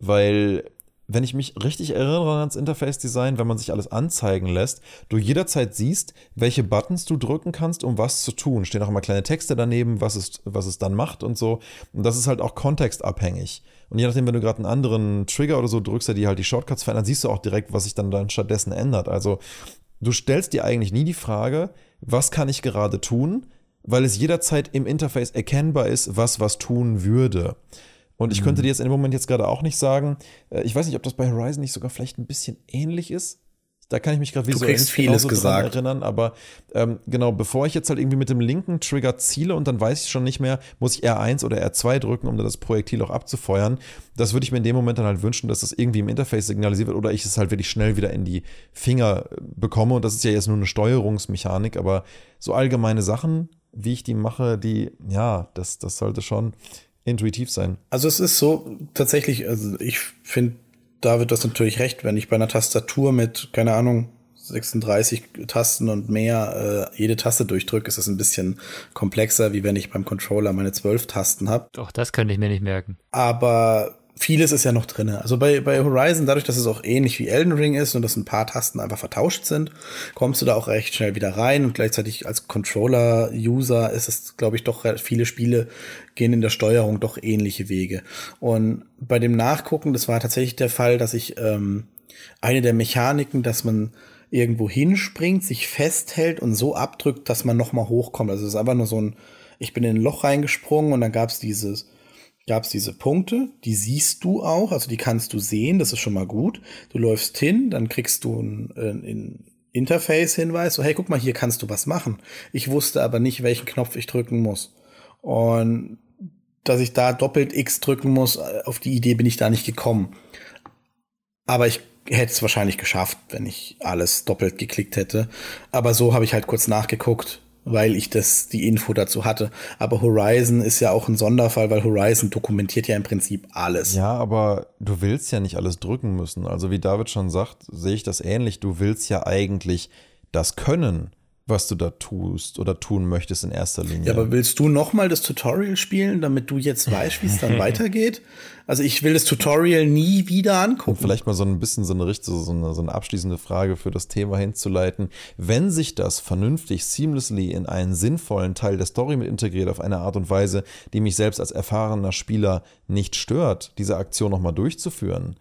Weil wenn ich mich richtig erinnere ans Interface-Design, wenn man sich alles anzeigen lässt, du jederzeit siehst, welche Buttons du drücken kannst, um was zu tun. Stehen auch immer kleine Texte daneben, was es, was es dann macht und so. Und das ist halt auch kontextabhängig. Und je nachdem, wenn du gerade einen anderen Trigger oder so drückst, der die halt die Shortcuts verändert, siehst du auch direkt, was sich dann, dann stattdessen ändert. Also du stellst dir eigentlich nie die Frage, was kann ich gerade tun, weil es jederzeit im Interface erkennbar ist, was was tun würde. Und ich könnte mhm. dir jetzt in dem Moment jetzt gerade auch nicht sagen, äh, ich weiß nicht, ob das bei Horizon nicht sogar vielleicht ein bisschen ähnlich ist. Da kann ich mich gerade visuell nicht vieles gesagt. erinnern, aber ähm, genau, bevor ich jetzt halt irgendwie mit dem linken Trigger ziele und dann weiß ich schon nicht mehr, muss ich R1 oder R2 drücken, um das Projektil auch abzufeuern. Das würde ich mir in dem Moment dann halt wünschen, dass das irgendwie im Interface signalisiert wird oder ich es halt wirklich schnell wieder in die Finger äh, bekomme. Und das ist ja jetzt nur eine Steuerungsmechanik, aber so allgemeine Sachen, wie ich die mache, die, ja, das, das sollte schon intuitiv sein. Also es ist so, tatsächlich, also ich finde, da wird das natürlich recht, wenn ich bei einer Tastatur mit, keine Ahnung, 36 Tasten und mehr äh, jede Taste durchdrücke, ist das ein bisschen komplexer, wie wenn ich beim Controller meine zwölf Tasten habe. Doch, das könnte ich mir nicht merken. Aber vieles ist ja noch drin. Also bei, bei Horizon, dadurch, dass es auch ähnlich wie Elden Ring ist und dass ein paar Tasten einfach vertauscht sind, kommst du da auch recht schnell wieder rein und gleichzeitig als Controller-User ist es, glaube ich, doch viele Spiele gehen in der Steuerung doch ähnliche Wege. Und bei dem Nachgucken, das war tatsächlich der Fall, dass ich ähm, eine der Mechaniken, dass man irgendwo hinspringt, sich festhält und so abdrückt, dass man noch mal hochkommt. Also es ist einfach nur so ein, ich bin in ein Loch reingesprungen und dann gab es dieses gab es diese Punkte, die siehst du auch, also die kannst du sehen, das ist schon mal gut. Du läufst hin, dann kriegst du ein, äh, ein Interface-Hinweis, so hey, guck mal, hier kannst du was machen. Ich wusste aber nicht, welchen Knopf ich drücken muss. Und dass ich da doppelt X drücken muss, äh, auf die Idee bin ich da nicht gekommen. Aber ich hätte es wahrscheinlich geschafft, wenn ich alles doppelt geklickt hätte. Aber so habe ich halt kurz nachgeguckt weil ich das die Info dazu hatte. Aber Horizon ist ja auch ein Sonderfall, weil Horizon dokumentiert ja im Prinzip alles. Ja, aber du willst ja nicht alles drücken müssen. Also wie David schon sagt, sehe ich das ähnlich. Du willst ja eigentlich das können was du da tust oder tun möchtest in erster Linie. Ja, aber willst du nochmal das Tutorial spielen, damit du jetzt weißt, wie es dann <laughs> weitergeht? Also ich will das Tutorial nie wieder angucken. Und vielleicht mal so ein bisschen so eine, so eine, so eine abschließende Frage für das Thema hinzuleiten. Wenn sich das vernünftig, seamlessly in einen sinnvollen Teil der Story mit integriert, auf eine Art und Weise, die mich selbst als erfahrener Spieler nicht stört, diese Aktion nochmal durchzuführen,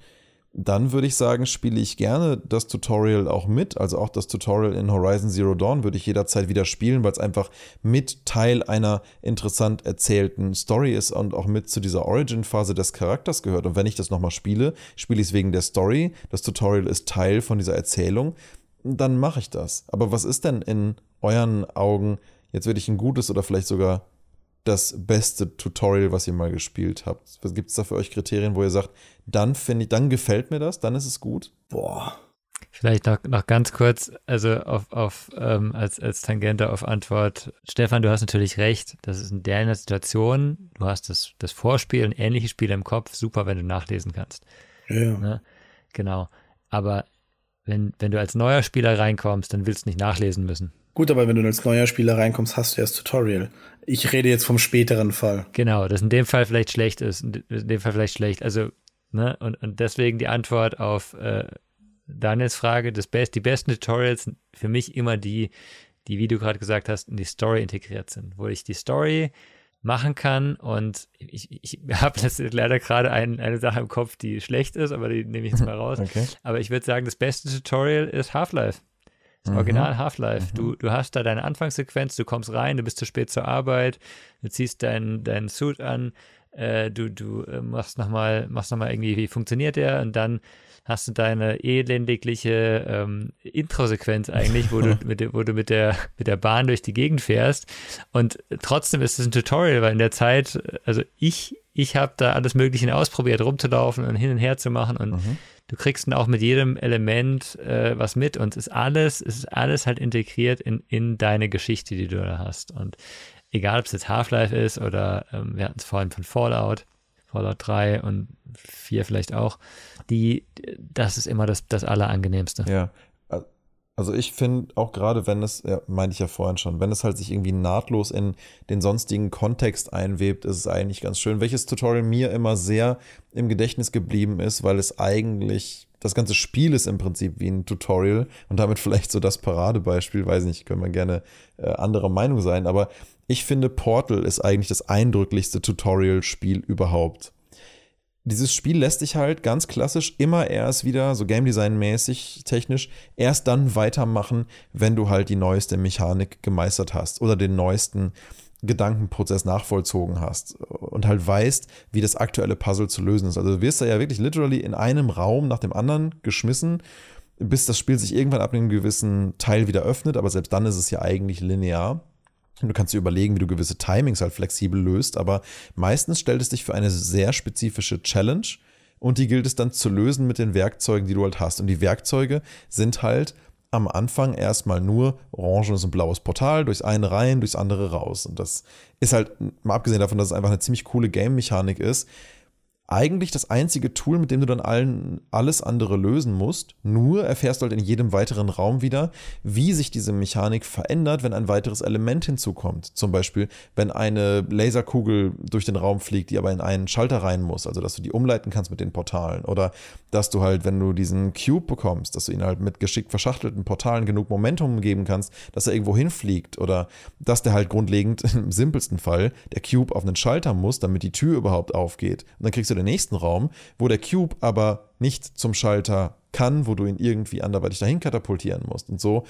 dann würde ich sagen, spiele ich gerne das Tutorial auch mit. Also auch das Tutorial in Horizon Zero Dawn würde ich jederzeit wieder spielen, weil es einfach mit Teil einer interessant erzählten Story ist und auch mit zu dieser Origin-Phase des Charakters gehört. Und wenn ich das nochmal spiele, spiele ich es wegen der Story. Das Tutorial ist Teil von dieser Erzählung. Dann mache ich das. Aber was ist denn in euren Augen jetzt wirklich ein gutes oder vielleicht sogar das beste Tutorial, was ihr mal gespielt habt? Gibt es da für euch Kriterien, wo ihr sagt, dann finde ich, dann gefällt mir das, dann ist es gut? Boah. Vielleicht noch, noch ganz kurz, also auf, auf ähm, als, als Tangente auf Antwort. Stefan, du hast natürlich recht. Das ist in der Situation, du hast das, das Vorspiel und ähnliche Spiele im Kopf, super, wenn du nachlesen kannst. Ja. Ne? Genau. Aber wenn, wenn du als neuer Spieler reinkommst, dann willst du nicht nachlesen müssen. Gut, aber wenn du als neuer Spieler reinkommst, hast du ja das Tutorial. Ich rede jetzt vom späteren Fall. Genau, das in dem Fall vielleicht schlecht ist. In dem Fall vielleicht schlecht. Also, ne, und, und deswegen die Antwort auf äh, Daniels Frage, das Best, die besten Tutorials für mich immer die, die, wie du gerade gesagt hast, in die Story integriert sind, wo ich die Story machen kann und ich, ich habe leider gerade ein, eine Sache im Kopf, die schlecht ist, aber die nehme ich jetzt mal raus. <laughs> Okay. Aber ich würde sagen, das beste Tutorial ist Half-Life. Das mhm. Original Half-Life. Mhm. Du, du hast da deine Anfangssequenz, du kommst rein, du bist zu spät zur Arbeit, du ziehst deinen dein Suit an, äh, du, du äh, machst nochmal, machst nochmal irgendwie, wie funktioniert der und dann hast du deine elendigliche ähm, Intro-Sequenz eigentlich, wo du, <laughs> mit, wo du mit der, mit der Bahn durch die Gegend fährst. Und trotzdem ist es ein Tutorial, weil in der Zeit, also ich, ich habe da alles Mögliche ausprobiert, rumzulaufen und hin und her zu machen und mhm. du kriegst dann auch mit jedem Element äh, was mit und es ist alles, es ist alles halt integriert in, in deine Geschichte, die du da hast. Und egal, ob es jetzt Half-Life ist oder ähm, wir hatten es vorhin von Fallout, Fallout 3 und 4 vielleicht auch, die, das ist immer das, das Allerangenehmste. Ja. Also ich finde auch gerade, wenn es, ja, meinte ich ja vorhin schon, wenn es halt sich irgendwie nahtlos in den sonstigen Kontext einwebt, ist es eigentlich ganz schön. Welches Tutorial mir immer sehr im Gedächtnis geblieben ist, weil es eigentlich, das ganze Spiel ist im Prinzip wie ein Tutorial und damit <laughs> vielleicht so das Paradebeispiel, weiß nicht, können wir gerne äh, anderer Meinung sein, aber ich finde Portal ist eigentlich das eindrücklichste Tutorial-Spiel überhaupt dieses Spiel lässt dich halt ganz klassisch immer erst wieder, so Game Design mäßig, technisch, erst dann weitermachen, wenn du halt die neueste Mechanik gemeistert hast oder den neuesten Gedankenprozess nachvollzogen hast und halt weißt, wie das aktuelle Puzzle zu lösen ist. Also du wirst da ja wirklich literally in einem Raum nach dem anderen geschmissen, bis das Spiel sich irgendwann ab einem gewissen Teil wieder öffnet, aber selbst dann ist es ja eigentlich linear. Du kannst dir überlegen, wie du gewisse Timings halt flexibel löst, aber meistens stellt es dich für eine sehr spezifische Challenge und die gilt es dann zu lösen mit den Werkzeugen, die du halt hast. Und die Werkzeuge sind halt am Anfang erstmal nur orangenes und blaues Portal, durchs eine rein, durchs andere raus. Und das ist halt, mal abgesehen davon, dass es einfach eine ziemlich coole Game-Mechanik ist, eigentlich das einzige Tool, mit dem du dann allen, alles andere lösen musst. Nur erfährst du halt in jedem weiteren Raum wieder, wie sich diese Mechanik verändert, wenn ein weiteres Element hinzukommt. Zum Beispiel, wenn eine Laserkugel durch den Raum fliegt, die aber in einen Schalter rein muss, also dass du die umleiten kannst mit den Portalen. Oder dass du halt, wenn du diesen Cube bekommst, dass du ihn halt mit geschickt verschachtelten Portalen genug Momentum geben kannst, dass er irgendwo hinfliegt. Oder dass der halt grundlegend <laughs> im simpelsten Fall der Cube auf einen Schalter muss, damit die Tür überhaupt aufgeht. Und dann kriegst du den nächsten Raum, wo der Cube aber nicht zum Schalter kann, wo du ihn irgendwie anderweitig dahin katapultieren musst. Und so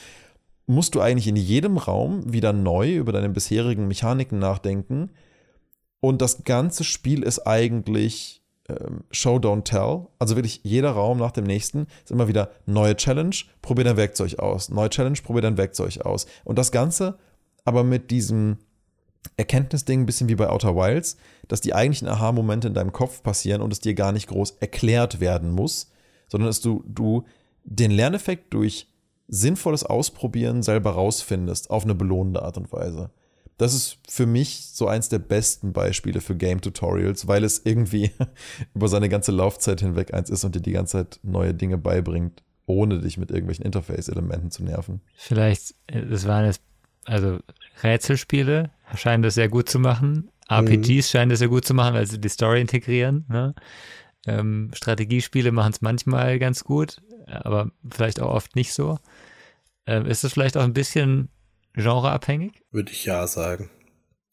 musst du eigentlich in jedem Raum wieder neu über deine bisherigen Mechaniken nachdenken. Und das ganze Spiel ist eigentlich ähm, Show, Don't Tell. Also wirklich jeder Raum nach dem nächsten ist immer wieder neue Challenge, probier dein Werkzeug aus. Neue Challenge, probier dein Werkzeug aus. Und das Ganze aber mit diesem Erkenntnisding, ein bisschen wie bei Outer Wilds, dass die eigentlichen Aha-Momente in deinem Kopf passieren und es dir gar nicht groß erklärt werden muss, sondern dass du, du den Lerneffekt durch sinnvolles Ausprobieren selber rausfindest, auf eine belohnende Art und Weise. Das ist für mich so eins der besten Beispiele für Game Tutorials, weil es irgendwie <laughs> über seine ganze Laufzeit hinweg eins ist und dir die ganze Zeit neue Dinge beibringt, ohne dich mit irgendwelchen Interface-Elementen zu nerven. Vielleicht, äh, das waren jetzt, also Rätselspiele scheinen das sehr gut zu machen. RPGs mhm. scheinen das sehr gut zu machen, weil sie die Story integrieren. Ne? Ähm, Strategiespiele machen es manchmal ganz gut, aber vielleicht auch oft nicht so. Ähm, ist das vielleicht auch ein bisschen genreabhängig? Würde ich ja sagen.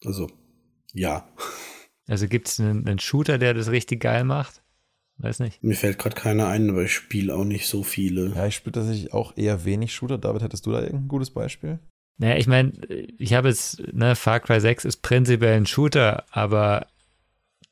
Also, ja. <laughs> Also gibt es einen, einen, Shooter, der das richtig geil macht? Weiß nicht. Mir fällt gerade keiner ein, aber ich spiele auch nicht so viele. Ja, ich spiele tatsächlich auch eher wenig Shooter. David, hättest du da irgendein gutes Beispiel? Naja, ich meine, ich habe jetzt, ne, Far Cry 6 ist prinzipiell ein Shooter, aber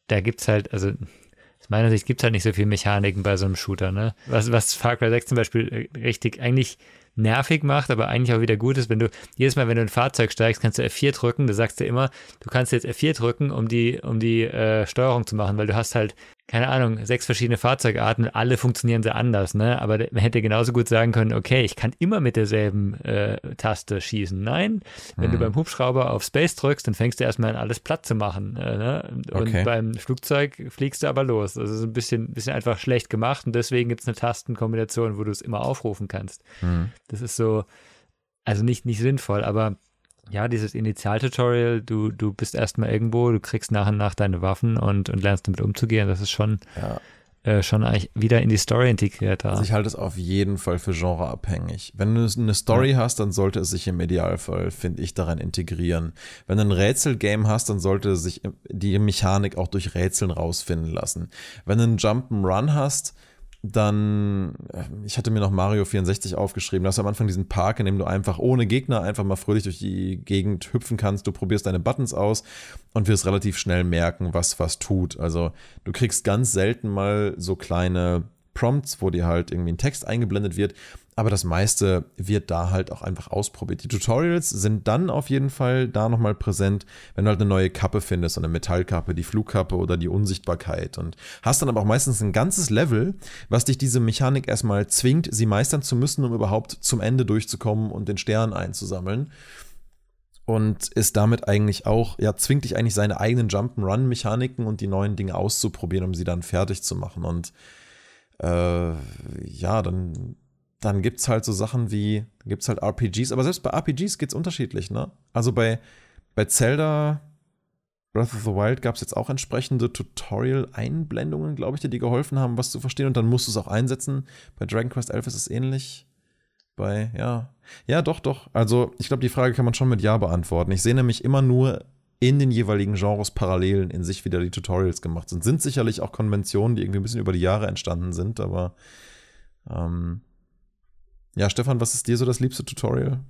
da gibt es halt, also aus meiner Sicht gibt es halt nicht so viel Mechaniken bei so einem Shooter, ne? Was, was Far Cry 6 zum Beispiel richtig eigentlich nervig macht, aber eigentlich auch wieder gut ist, wenn du jedes Mal, wenn du ein Fahrzeug steigst, kannst du F4 drücken. Du sagst dir immer, du kannst jetzt F4 drücken, um die, um die äh, Steuerung zu machen, weil du hast halt keine Ahnung, sechs verschiedene Fahrzeugarten, alle funktionieren sehr anders, ne? Aber man hätte genauso gut sagen können, okay, ich kann immer mit derselben äh, Taste schießen. Nein, wenn mhm. du beim Hubschrauber auf Space drückst, dann fängst du erstmal an, alles platt zu machen. Äh, ne? Und okay. beim Flugzeug fliegst du aber los. Also ist ein bisschen, bisschen einfach schlecht gemacht und deswegen gibt es eine Tastenkombination, wo du es immer aufrufen kannst. Mhm. Das ist so, also nicht, nicht sinnvoll, aber ja, dieses Initialtutorial, du, du bist erstmal irgendwo, du kriegst nach und nach deine Waffen und, und lernst damit umzugehen. Das ist schon, ja. äh, schon eigentlich wieder in die Story integriert. Also ich halte es auf jeden Fall für genreabhängig. Wenn du eine Story ja. hast, dann sollte es sich im Idealfall, finde ich, daran integrieren. Wenn du ein Rätselgame hast, dann sollte sich die Mechanik auch durch Rätseln rausfinden lassen. Wenn du einen Jump'n'Run hast, dann, äh, ich hatte mir noch Mario 64 aufgeschrieben. Da hast du am Anfang diesen Park, in dem du einfach ohne Gegner einfach mal fröhlich durch die Gegend hüpfen kannst. Du probierst deine Buttons aus und wirst relativ schnell merken, was was tut. Also du kriegst ganz selten mal so kleine Prompts, wo dir halt irgendwie ein Text eingeblendet wird. Aber das meiste wird da halt auch einfach ausprobiert. Die Tutorials sind dann auf jeden Fall da nochmal präsent, wenn du halt eine neue Kappe findest, eine Metallkappe, die Flugkappe oder die Unsichtbarkeit. Und hast dann aber auch meistens ein ganzes Level, was dich diese Mechanik erstmal zwingt, sie meistern zu müssen, um überhaupt zum Ende durchzukommen und den Stern einzusammeln. Und ist damit eigentlich auch, ja, zwingt dich eigentlich seine eigenen Jump'n'Run-Mechaniken und die neuen Dinge auszuprobieren, um sie dann fertig zu machen. Und äh, ja, dann dann gibt es halt so Sachen wie, gibt es halt RPGs, aber selbst bei RPGs geht es unterschiedlich, ne? Also bei, bei Zelda Breath of the Wild gab es jetzt auch entsprechende Tutorial-Einblendungen, glaube ich, die dir geholfen haben, was zu verstehen und dann musst du es auch einsetzen. Bei Dragon Quest 11 ist es ähnlich. Bei, ja. Ja, doch, doch. Also, ich glaube, die Frage kann man schon mit Ja beantworten. Ich sehe nämlich immer nur in den jeweiligen Genres Parallelen in sich wieder die Tutorials gemacht sind. Sind sicherlich auch Konventionen, die irgendwie ein bisschen über die Jahre entstanden sind, aber ähm, ja, Stefan, was ist dir so das liebste Tutorial?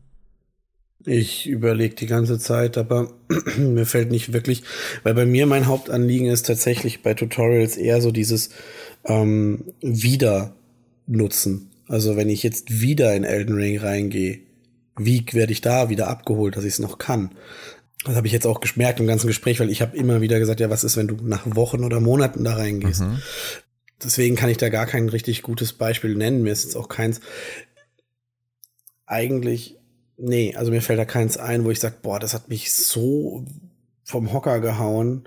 Ich überlege die ganze Zeit, aber <clears throat> mir fällt nicht wirklich, weil bei mir mein Hauptanliegen ist tatsächlich bei Tutorials eher so dieses ähm, Wieder-Nutzen. Also wenn ich jetzt wieder in Elden Ring reingehe, wie werde ich da wieder abgeholt, dass ich es noch kann? Das habe ich jetzt auch gemerkt im ganzen Gespräch, weil ich habe immer wieder gesagt, ja, was ist, wenn du nach Wochen oder Monaten da reingehst? Mhm. Deswegen kann ich da gar kein richtig gutes Beispiel nennen. Mir ist jetzt auch keins eigentlich, nee, also mir fällt da keins ein, wo ich sage, boah, das hat mich so vom Hocker gehauen.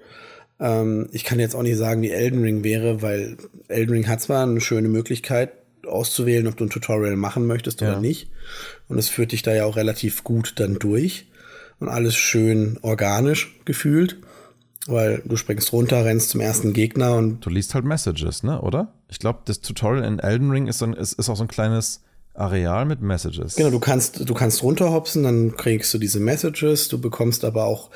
Ähm, ich kann jetzt auch nicht sagen, wie Elden Ring wäre, weil Elden Ring hat zwar eine schöne Möglichkeit auszuwählen, ob du ein Tutorial machen möchtest ja. oder nicht. Und es führt dich da ja auch relativ gut dann durch. Und alles schön organisch gefühlt. Weil du springst runter, rennst zum ersten Gegner und. Du liest halt Messages, ne, oder? Ich glaube, das Tutorial in Elden Ring ist, so ein, ist, ist auch so ein kleines Areal mit Messages. Genau, du kannst, du kannst runterhopsen, dann kriegst du diese Messages, du bekommst aber auch,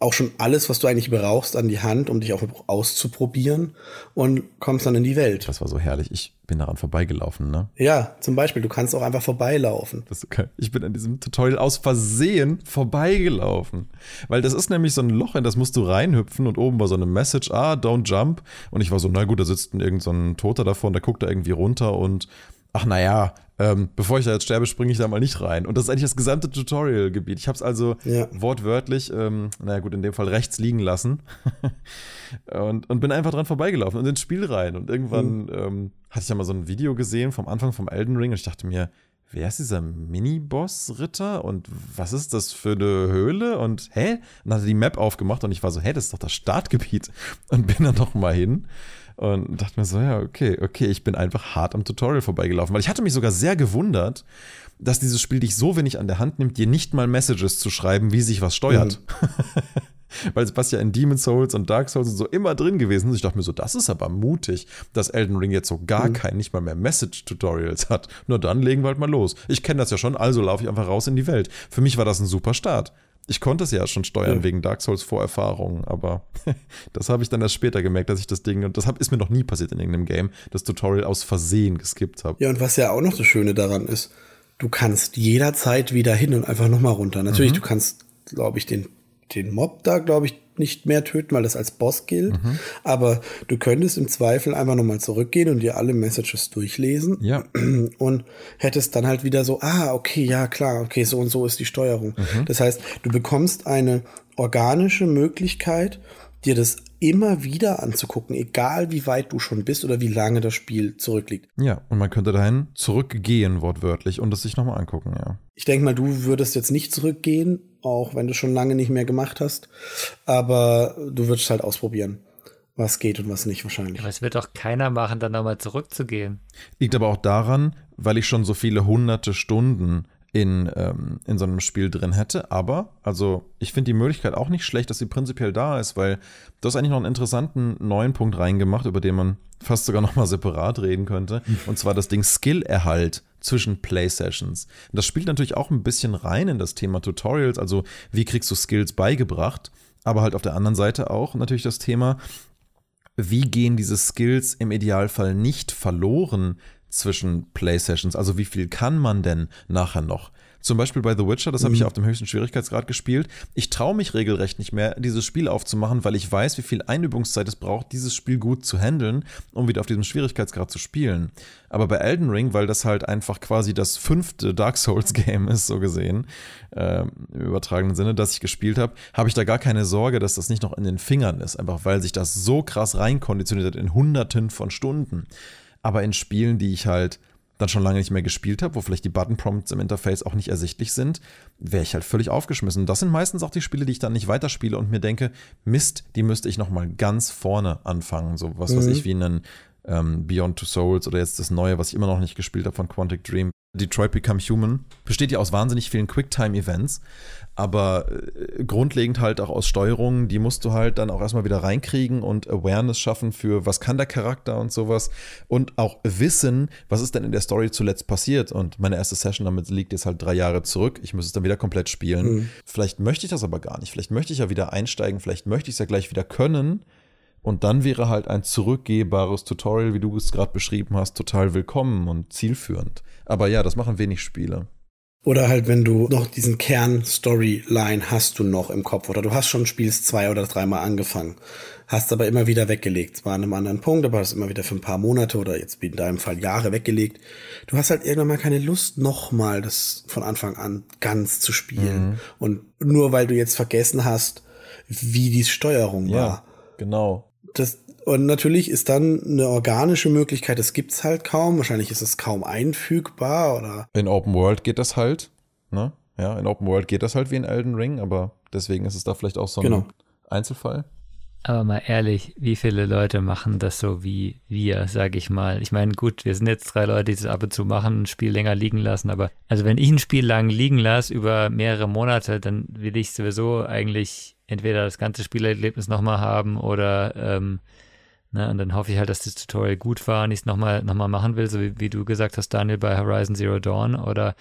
auch schon alles, was du eigentlich brauchst, an die Hand, um dich auch auszuprobieren und kommst dann in die Welt. Das war so herrlich. Ich bin daran vorbeigelaufen, ne? Ja, zum Beispiel, du kannst auch einfach vorbeilaufen. Das ist okay. Ich bin an diesem Tutorial aus Versehen vorbeigelaufen. Weil das ist nämlich so ein Loch, in das musst du reinhüpfen und oben war so eine Message, ah, don't jump. Und ich war so, na gut, da sitzt irgend so ein Toter davor und der guckt da irgendwie runter und ach naja, ähm, bevor ich da jetzt sterbe, springe ich da mal nicht rein. Und das ist eigentlich das gesamte Tutorial-Gebiet. Ich habe es also ja. wortwörtlich, ähm, naja gut, in dem Fall rechts liegen lassen <laughs> und, und bin einfach dran vorbeigelaufen und ins Spiel rein. Und irgendwann mhm. ähm, hatte ich ja mal so ein Video gesehen vom Anfang vom Elden Ring und ich dachte mir, wer ist dieser Mini-Boss-Ritter und was ist das für eine Höhle und hä? Und dann hat er die Map aufgemacht und ich war so, hä, das ist doch das Startgebiet <laughs> und bin dann noch mal hin und dachte mir so, ja, okay, okay, ich bin einfach hart am Tutorial vorbeigelaufen, weil ich hatte mich sogar sehr gewundert, dass dieses Spiel dich so wenig an der Hand nimmt, dir nicht mal Messages zu schreiben, wie sich was steuert. Mhm. <laughs> weil es was ja in Demon Souls und Dark Souls und so immer drin gewesen ist. Ich dachte mir so, das ist aber mutig, dass Elden Ring jetzt so gar mhm. kein, nicht mal mehr Message-Tutorials hat. Nur dann legen wir halt mal los. Ich kenne das ja schon, also laufe ich einfach raus in die Welt. Für mich war das ein super Start. Ich konnte es ja schon steuern ja. wegen Dark Souls Vorerfahrungen, aber <laughs> das habe ich dann erst später gemerkt, dass ich das Ding, und das hab, ist mir noch nie passiert in irgendeinem Game, das Tutorial aus Versehen geskippt habe. Ja, und was ja auch noch das Schöne daran ist, du kannst jederzeit wieder hin und einfach nochmal runter. Natürlich, mhm. du kannst, glaube ich, den, den Mob da, glaube ich, nicht mehr töten, weil das als Boss gilt. Mhm. Aber du könntest im Zweifel einfach nochmal zurückgehen und dir alle Messages durchlesen. Ja. Und hättest dann halt wieder so, ah, okay, ja, klar, okay, so und so ist die Steuerung. Mhm. Das heißt, du bekommst eine organische Möglichkeit, dir das immer wieder anzugucken, egal wie weit du schon bist oder wie lange das Spiel zurückliegt. Ja, und man könnte dahin zurückgehen, wortwörtlich, und es sich nochmal angucken, ja. Ich denke mal, du würdest jetzt nicht zurückgehen, auch wenn du schon lange nicht mehr gemacht hast, aber du würdest halt ausprobieren was geht und was nicht wahrscheinlich. Aber es wird doch keiner machen, dann nochmal zurückzugehen. Liegt aber auch daran, weil ich schon so viele hunderte Stunden in, ähm, in so einem Spiel drin hätte. Aber, also, ich finde die Möglichkeit auch nicht schlecht, dass sie prinzipiell da ist, weil du hast eigentlich noch einen interessanten neuen Punkt reingemacht, über den man fast sogar nochmal separat reden könnte. <laughs> Und zwar das Ding Skill-Erhalt zwischen Play-Sessions. Das spielt natürlich auch ein bisschen rein in das Thema Tutorials, also wie kriegst du Skills beigebracht, aber halt auf der anderen Seite auch natürlich das Thema, wie gehen diese Skills im Idealfall nicht verloren zwischen Play-Sessions? Also wie viel kann man denn nachher noch? Zum Beispiel bei The Witcher, das habe ich Mhm. auf dem höchsten Schwierigkeitsgrad gespielt. Ich traue mich regelrecht nicht mehr, dieses Spiel aufzumachen, weil ich weiß, wie viel Einübungszeit es braucht, dieses Spiel gut zu handeln, um wieder auf diesem Schwierigkeitsgrad zu spielen. Aber bei Elden Ring, weil das halt einfach quasi das fünfte Dark Souls-Game ist, so gesehen, äh, im übertragenen Sinne, das ich gespielt habe, habe ich da gar keine Sorge, dass das nicht noch in den Fingern ist. Einfach weil sich das so krass reinkonditioniert hat in Hunderten von Stunden. Aber in Spielen, die ich halt dann schon lange nicht mehr gespielt habe, wo vielleicht die Button-Prompts im Interface auch nicht ersichtlich sind, wäre ich halt völlig aufgeschmissen. Das sind meistens auch die Spiele, die ich dann nicht weiterspiele und mir denke, Mist, die müsste ich noch mal ganz vorne anfangen. So was weiß Mhm. ich, wie einen ähm, Beyond Two Souls oder jetzt das Neue, was ich immer noch nicht gespielt habe von Quantic Dream. Detroit Become Human. Besteht ja aus wahnsinnig vielen Quicktime-Events, aber äh, grundlegend halt auch aus Steuerungen, die musst du halt dann auch erstmal wieder reinkriegen und Awareness schaffen für, was kann der Charakter und sowas und auch wissen, was ist denn in der Story zuletzt passiert. Und meine erste Session damit liegt jetzt halt drei Jahre zurück, ich muss es dann wieder komplett spielen. Mhm. Vielleicht möchte ich das aber gar nicht, vielleicht möchte ich ja wieder einsteigen, vielleicht möchte ich es ja gleich wieder können und dann wäre halt ein zurückgehbares Tutorial, wie du es gerade beschrieben hast, total willkommen und zielführend. Aber ja, das machen wenig Spiele. Oder halt, wenn du noch diesen Kern-Storyline hast du noch im Kopf oder du hast schon Spiels zwei oder dreimal angefangen, hast aber immer wieder weggelegt. Zwar an einem anderen Punkt, aber hast immer wieder für ein paar Monate oder jetzt wie in deinem Fall Jahre weggelegt. Du hast halt irgendwann mal keine Lust, nochmal das von Anfang an ganz zu spielen. Und nur weil du jetzt vergessen hast, wie die Steuerung war. Ja, genau. Das, und natürlich ist dann eine organische Möglichkeit, das gibt's halt kaum. Wahrscheinlich ist es kaum einfügbar oder In Open World geht das halt, ne? Ja, in Open World geht das halt wie in Elden Ring, aber deswegen ist es da vielleicht auch so ein Genau. Einzelfall. Aber mal ehrlich, wie viele Leute machen das so wie wir, sage ich mal. Ich meine, gut, wir sind jetzt drei Leute, die das ab und zu machen, ein Spiel länger liegen lassen, aber also wenn ich ein Spiel lang liegen lasse über mehrere Monate, dann will ich sowieso eigentlich entweder das ganze Spielerlebnis nochmal haben oder ähm, ne, und dann hoffe ich halt, dass das Tutorial gut war und ich es nochmal noch mal machen will, so wie, wie du gesagt hast, Daniel, bei Horizon Zero Dawn oder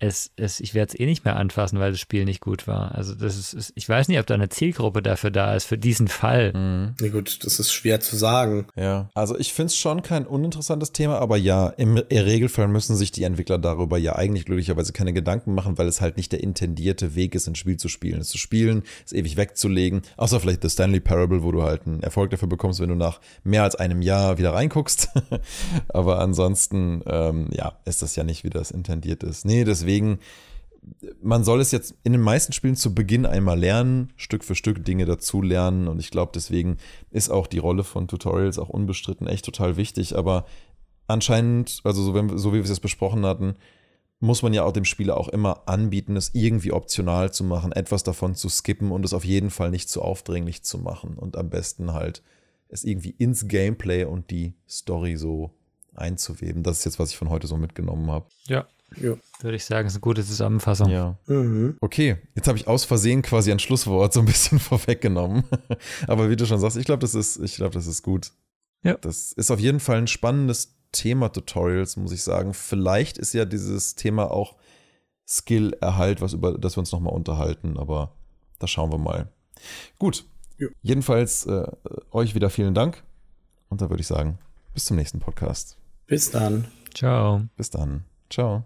es, es, ich werde es eh nicht mehr anfassen, weil das Spiel nicht gut war. Also das ist, ist, ich weiß nicht, ob da eine Zielgruppe dafür da ist, für diesen Fall. Mhm. Na gut, das ist schwer zu sagen. Ja, also ich finde es schon kein uninteressantes Thema, aber ja, im Regelfall müssen sich die Entwickler darüber ja eigentlich glücklicherweise keine Gedanken machen, weil es halt nicht der intendierte Weg ist, ein Spiel zu spielen. Es zu spielen, es ewig wegzulegen, außer vielleicht The Stanley Parable, wo du halt einen Erfolg dafür bekommst, wenn du nach mehr als einem Jahr wieder reinguckst. <laughs> aber ansonsten, ähm, ja, ist das ja nicht, wie das intendiert ist. Nee, deswegen, man soll es jetzt in den meisten Spielen zu Beginn einmal lernen, Stück für Stück Dinge dazu lernen und ich glaube, deswegen ist auch die Rolle von Tutorials auch unbestritten echt total wichtig, aber anscheinend, also so, wenn, so wie wir es jetzt besprochen hatten, muss man ja auch dem Spieler auch immer anbieten, es irgendwie optional zu machen, etwas davon zu skippen und es auf jeden Fall nicht zu aufdringlich zu machen und am besten halt es irgendwie ins Gameplay und die Story so einzuweben. Das ist jetzt, was ich von heute so mitgenommen habe. Ja. Ja. Würde ich sagen, ist eine gute Zusammenfassung. Ja. Mhm. Okay, jetzt habe ich aus Versehen quasi ein Schlusswort so ein bisschen <laughs> vorweggenommen. Aber wie du schon sagst, ich glaube, das ist, ich glaube, das ist gut. Ja. Das ist auf jeden Fall ein spannendes Thema Tutorials, muss ich sagen. Vielleicht ist ja dieses Thema auch Skill-Erhalt, was über das wir uns nochmal unterhalten, aber da schauen wir mal. Gut. Ja. Jedenfalls äh, euch wieder vielen Dank. Und da würde ich sagen, bis zum nächsten Podcast. Bis dann. Ciao. Bis dann. Ciao.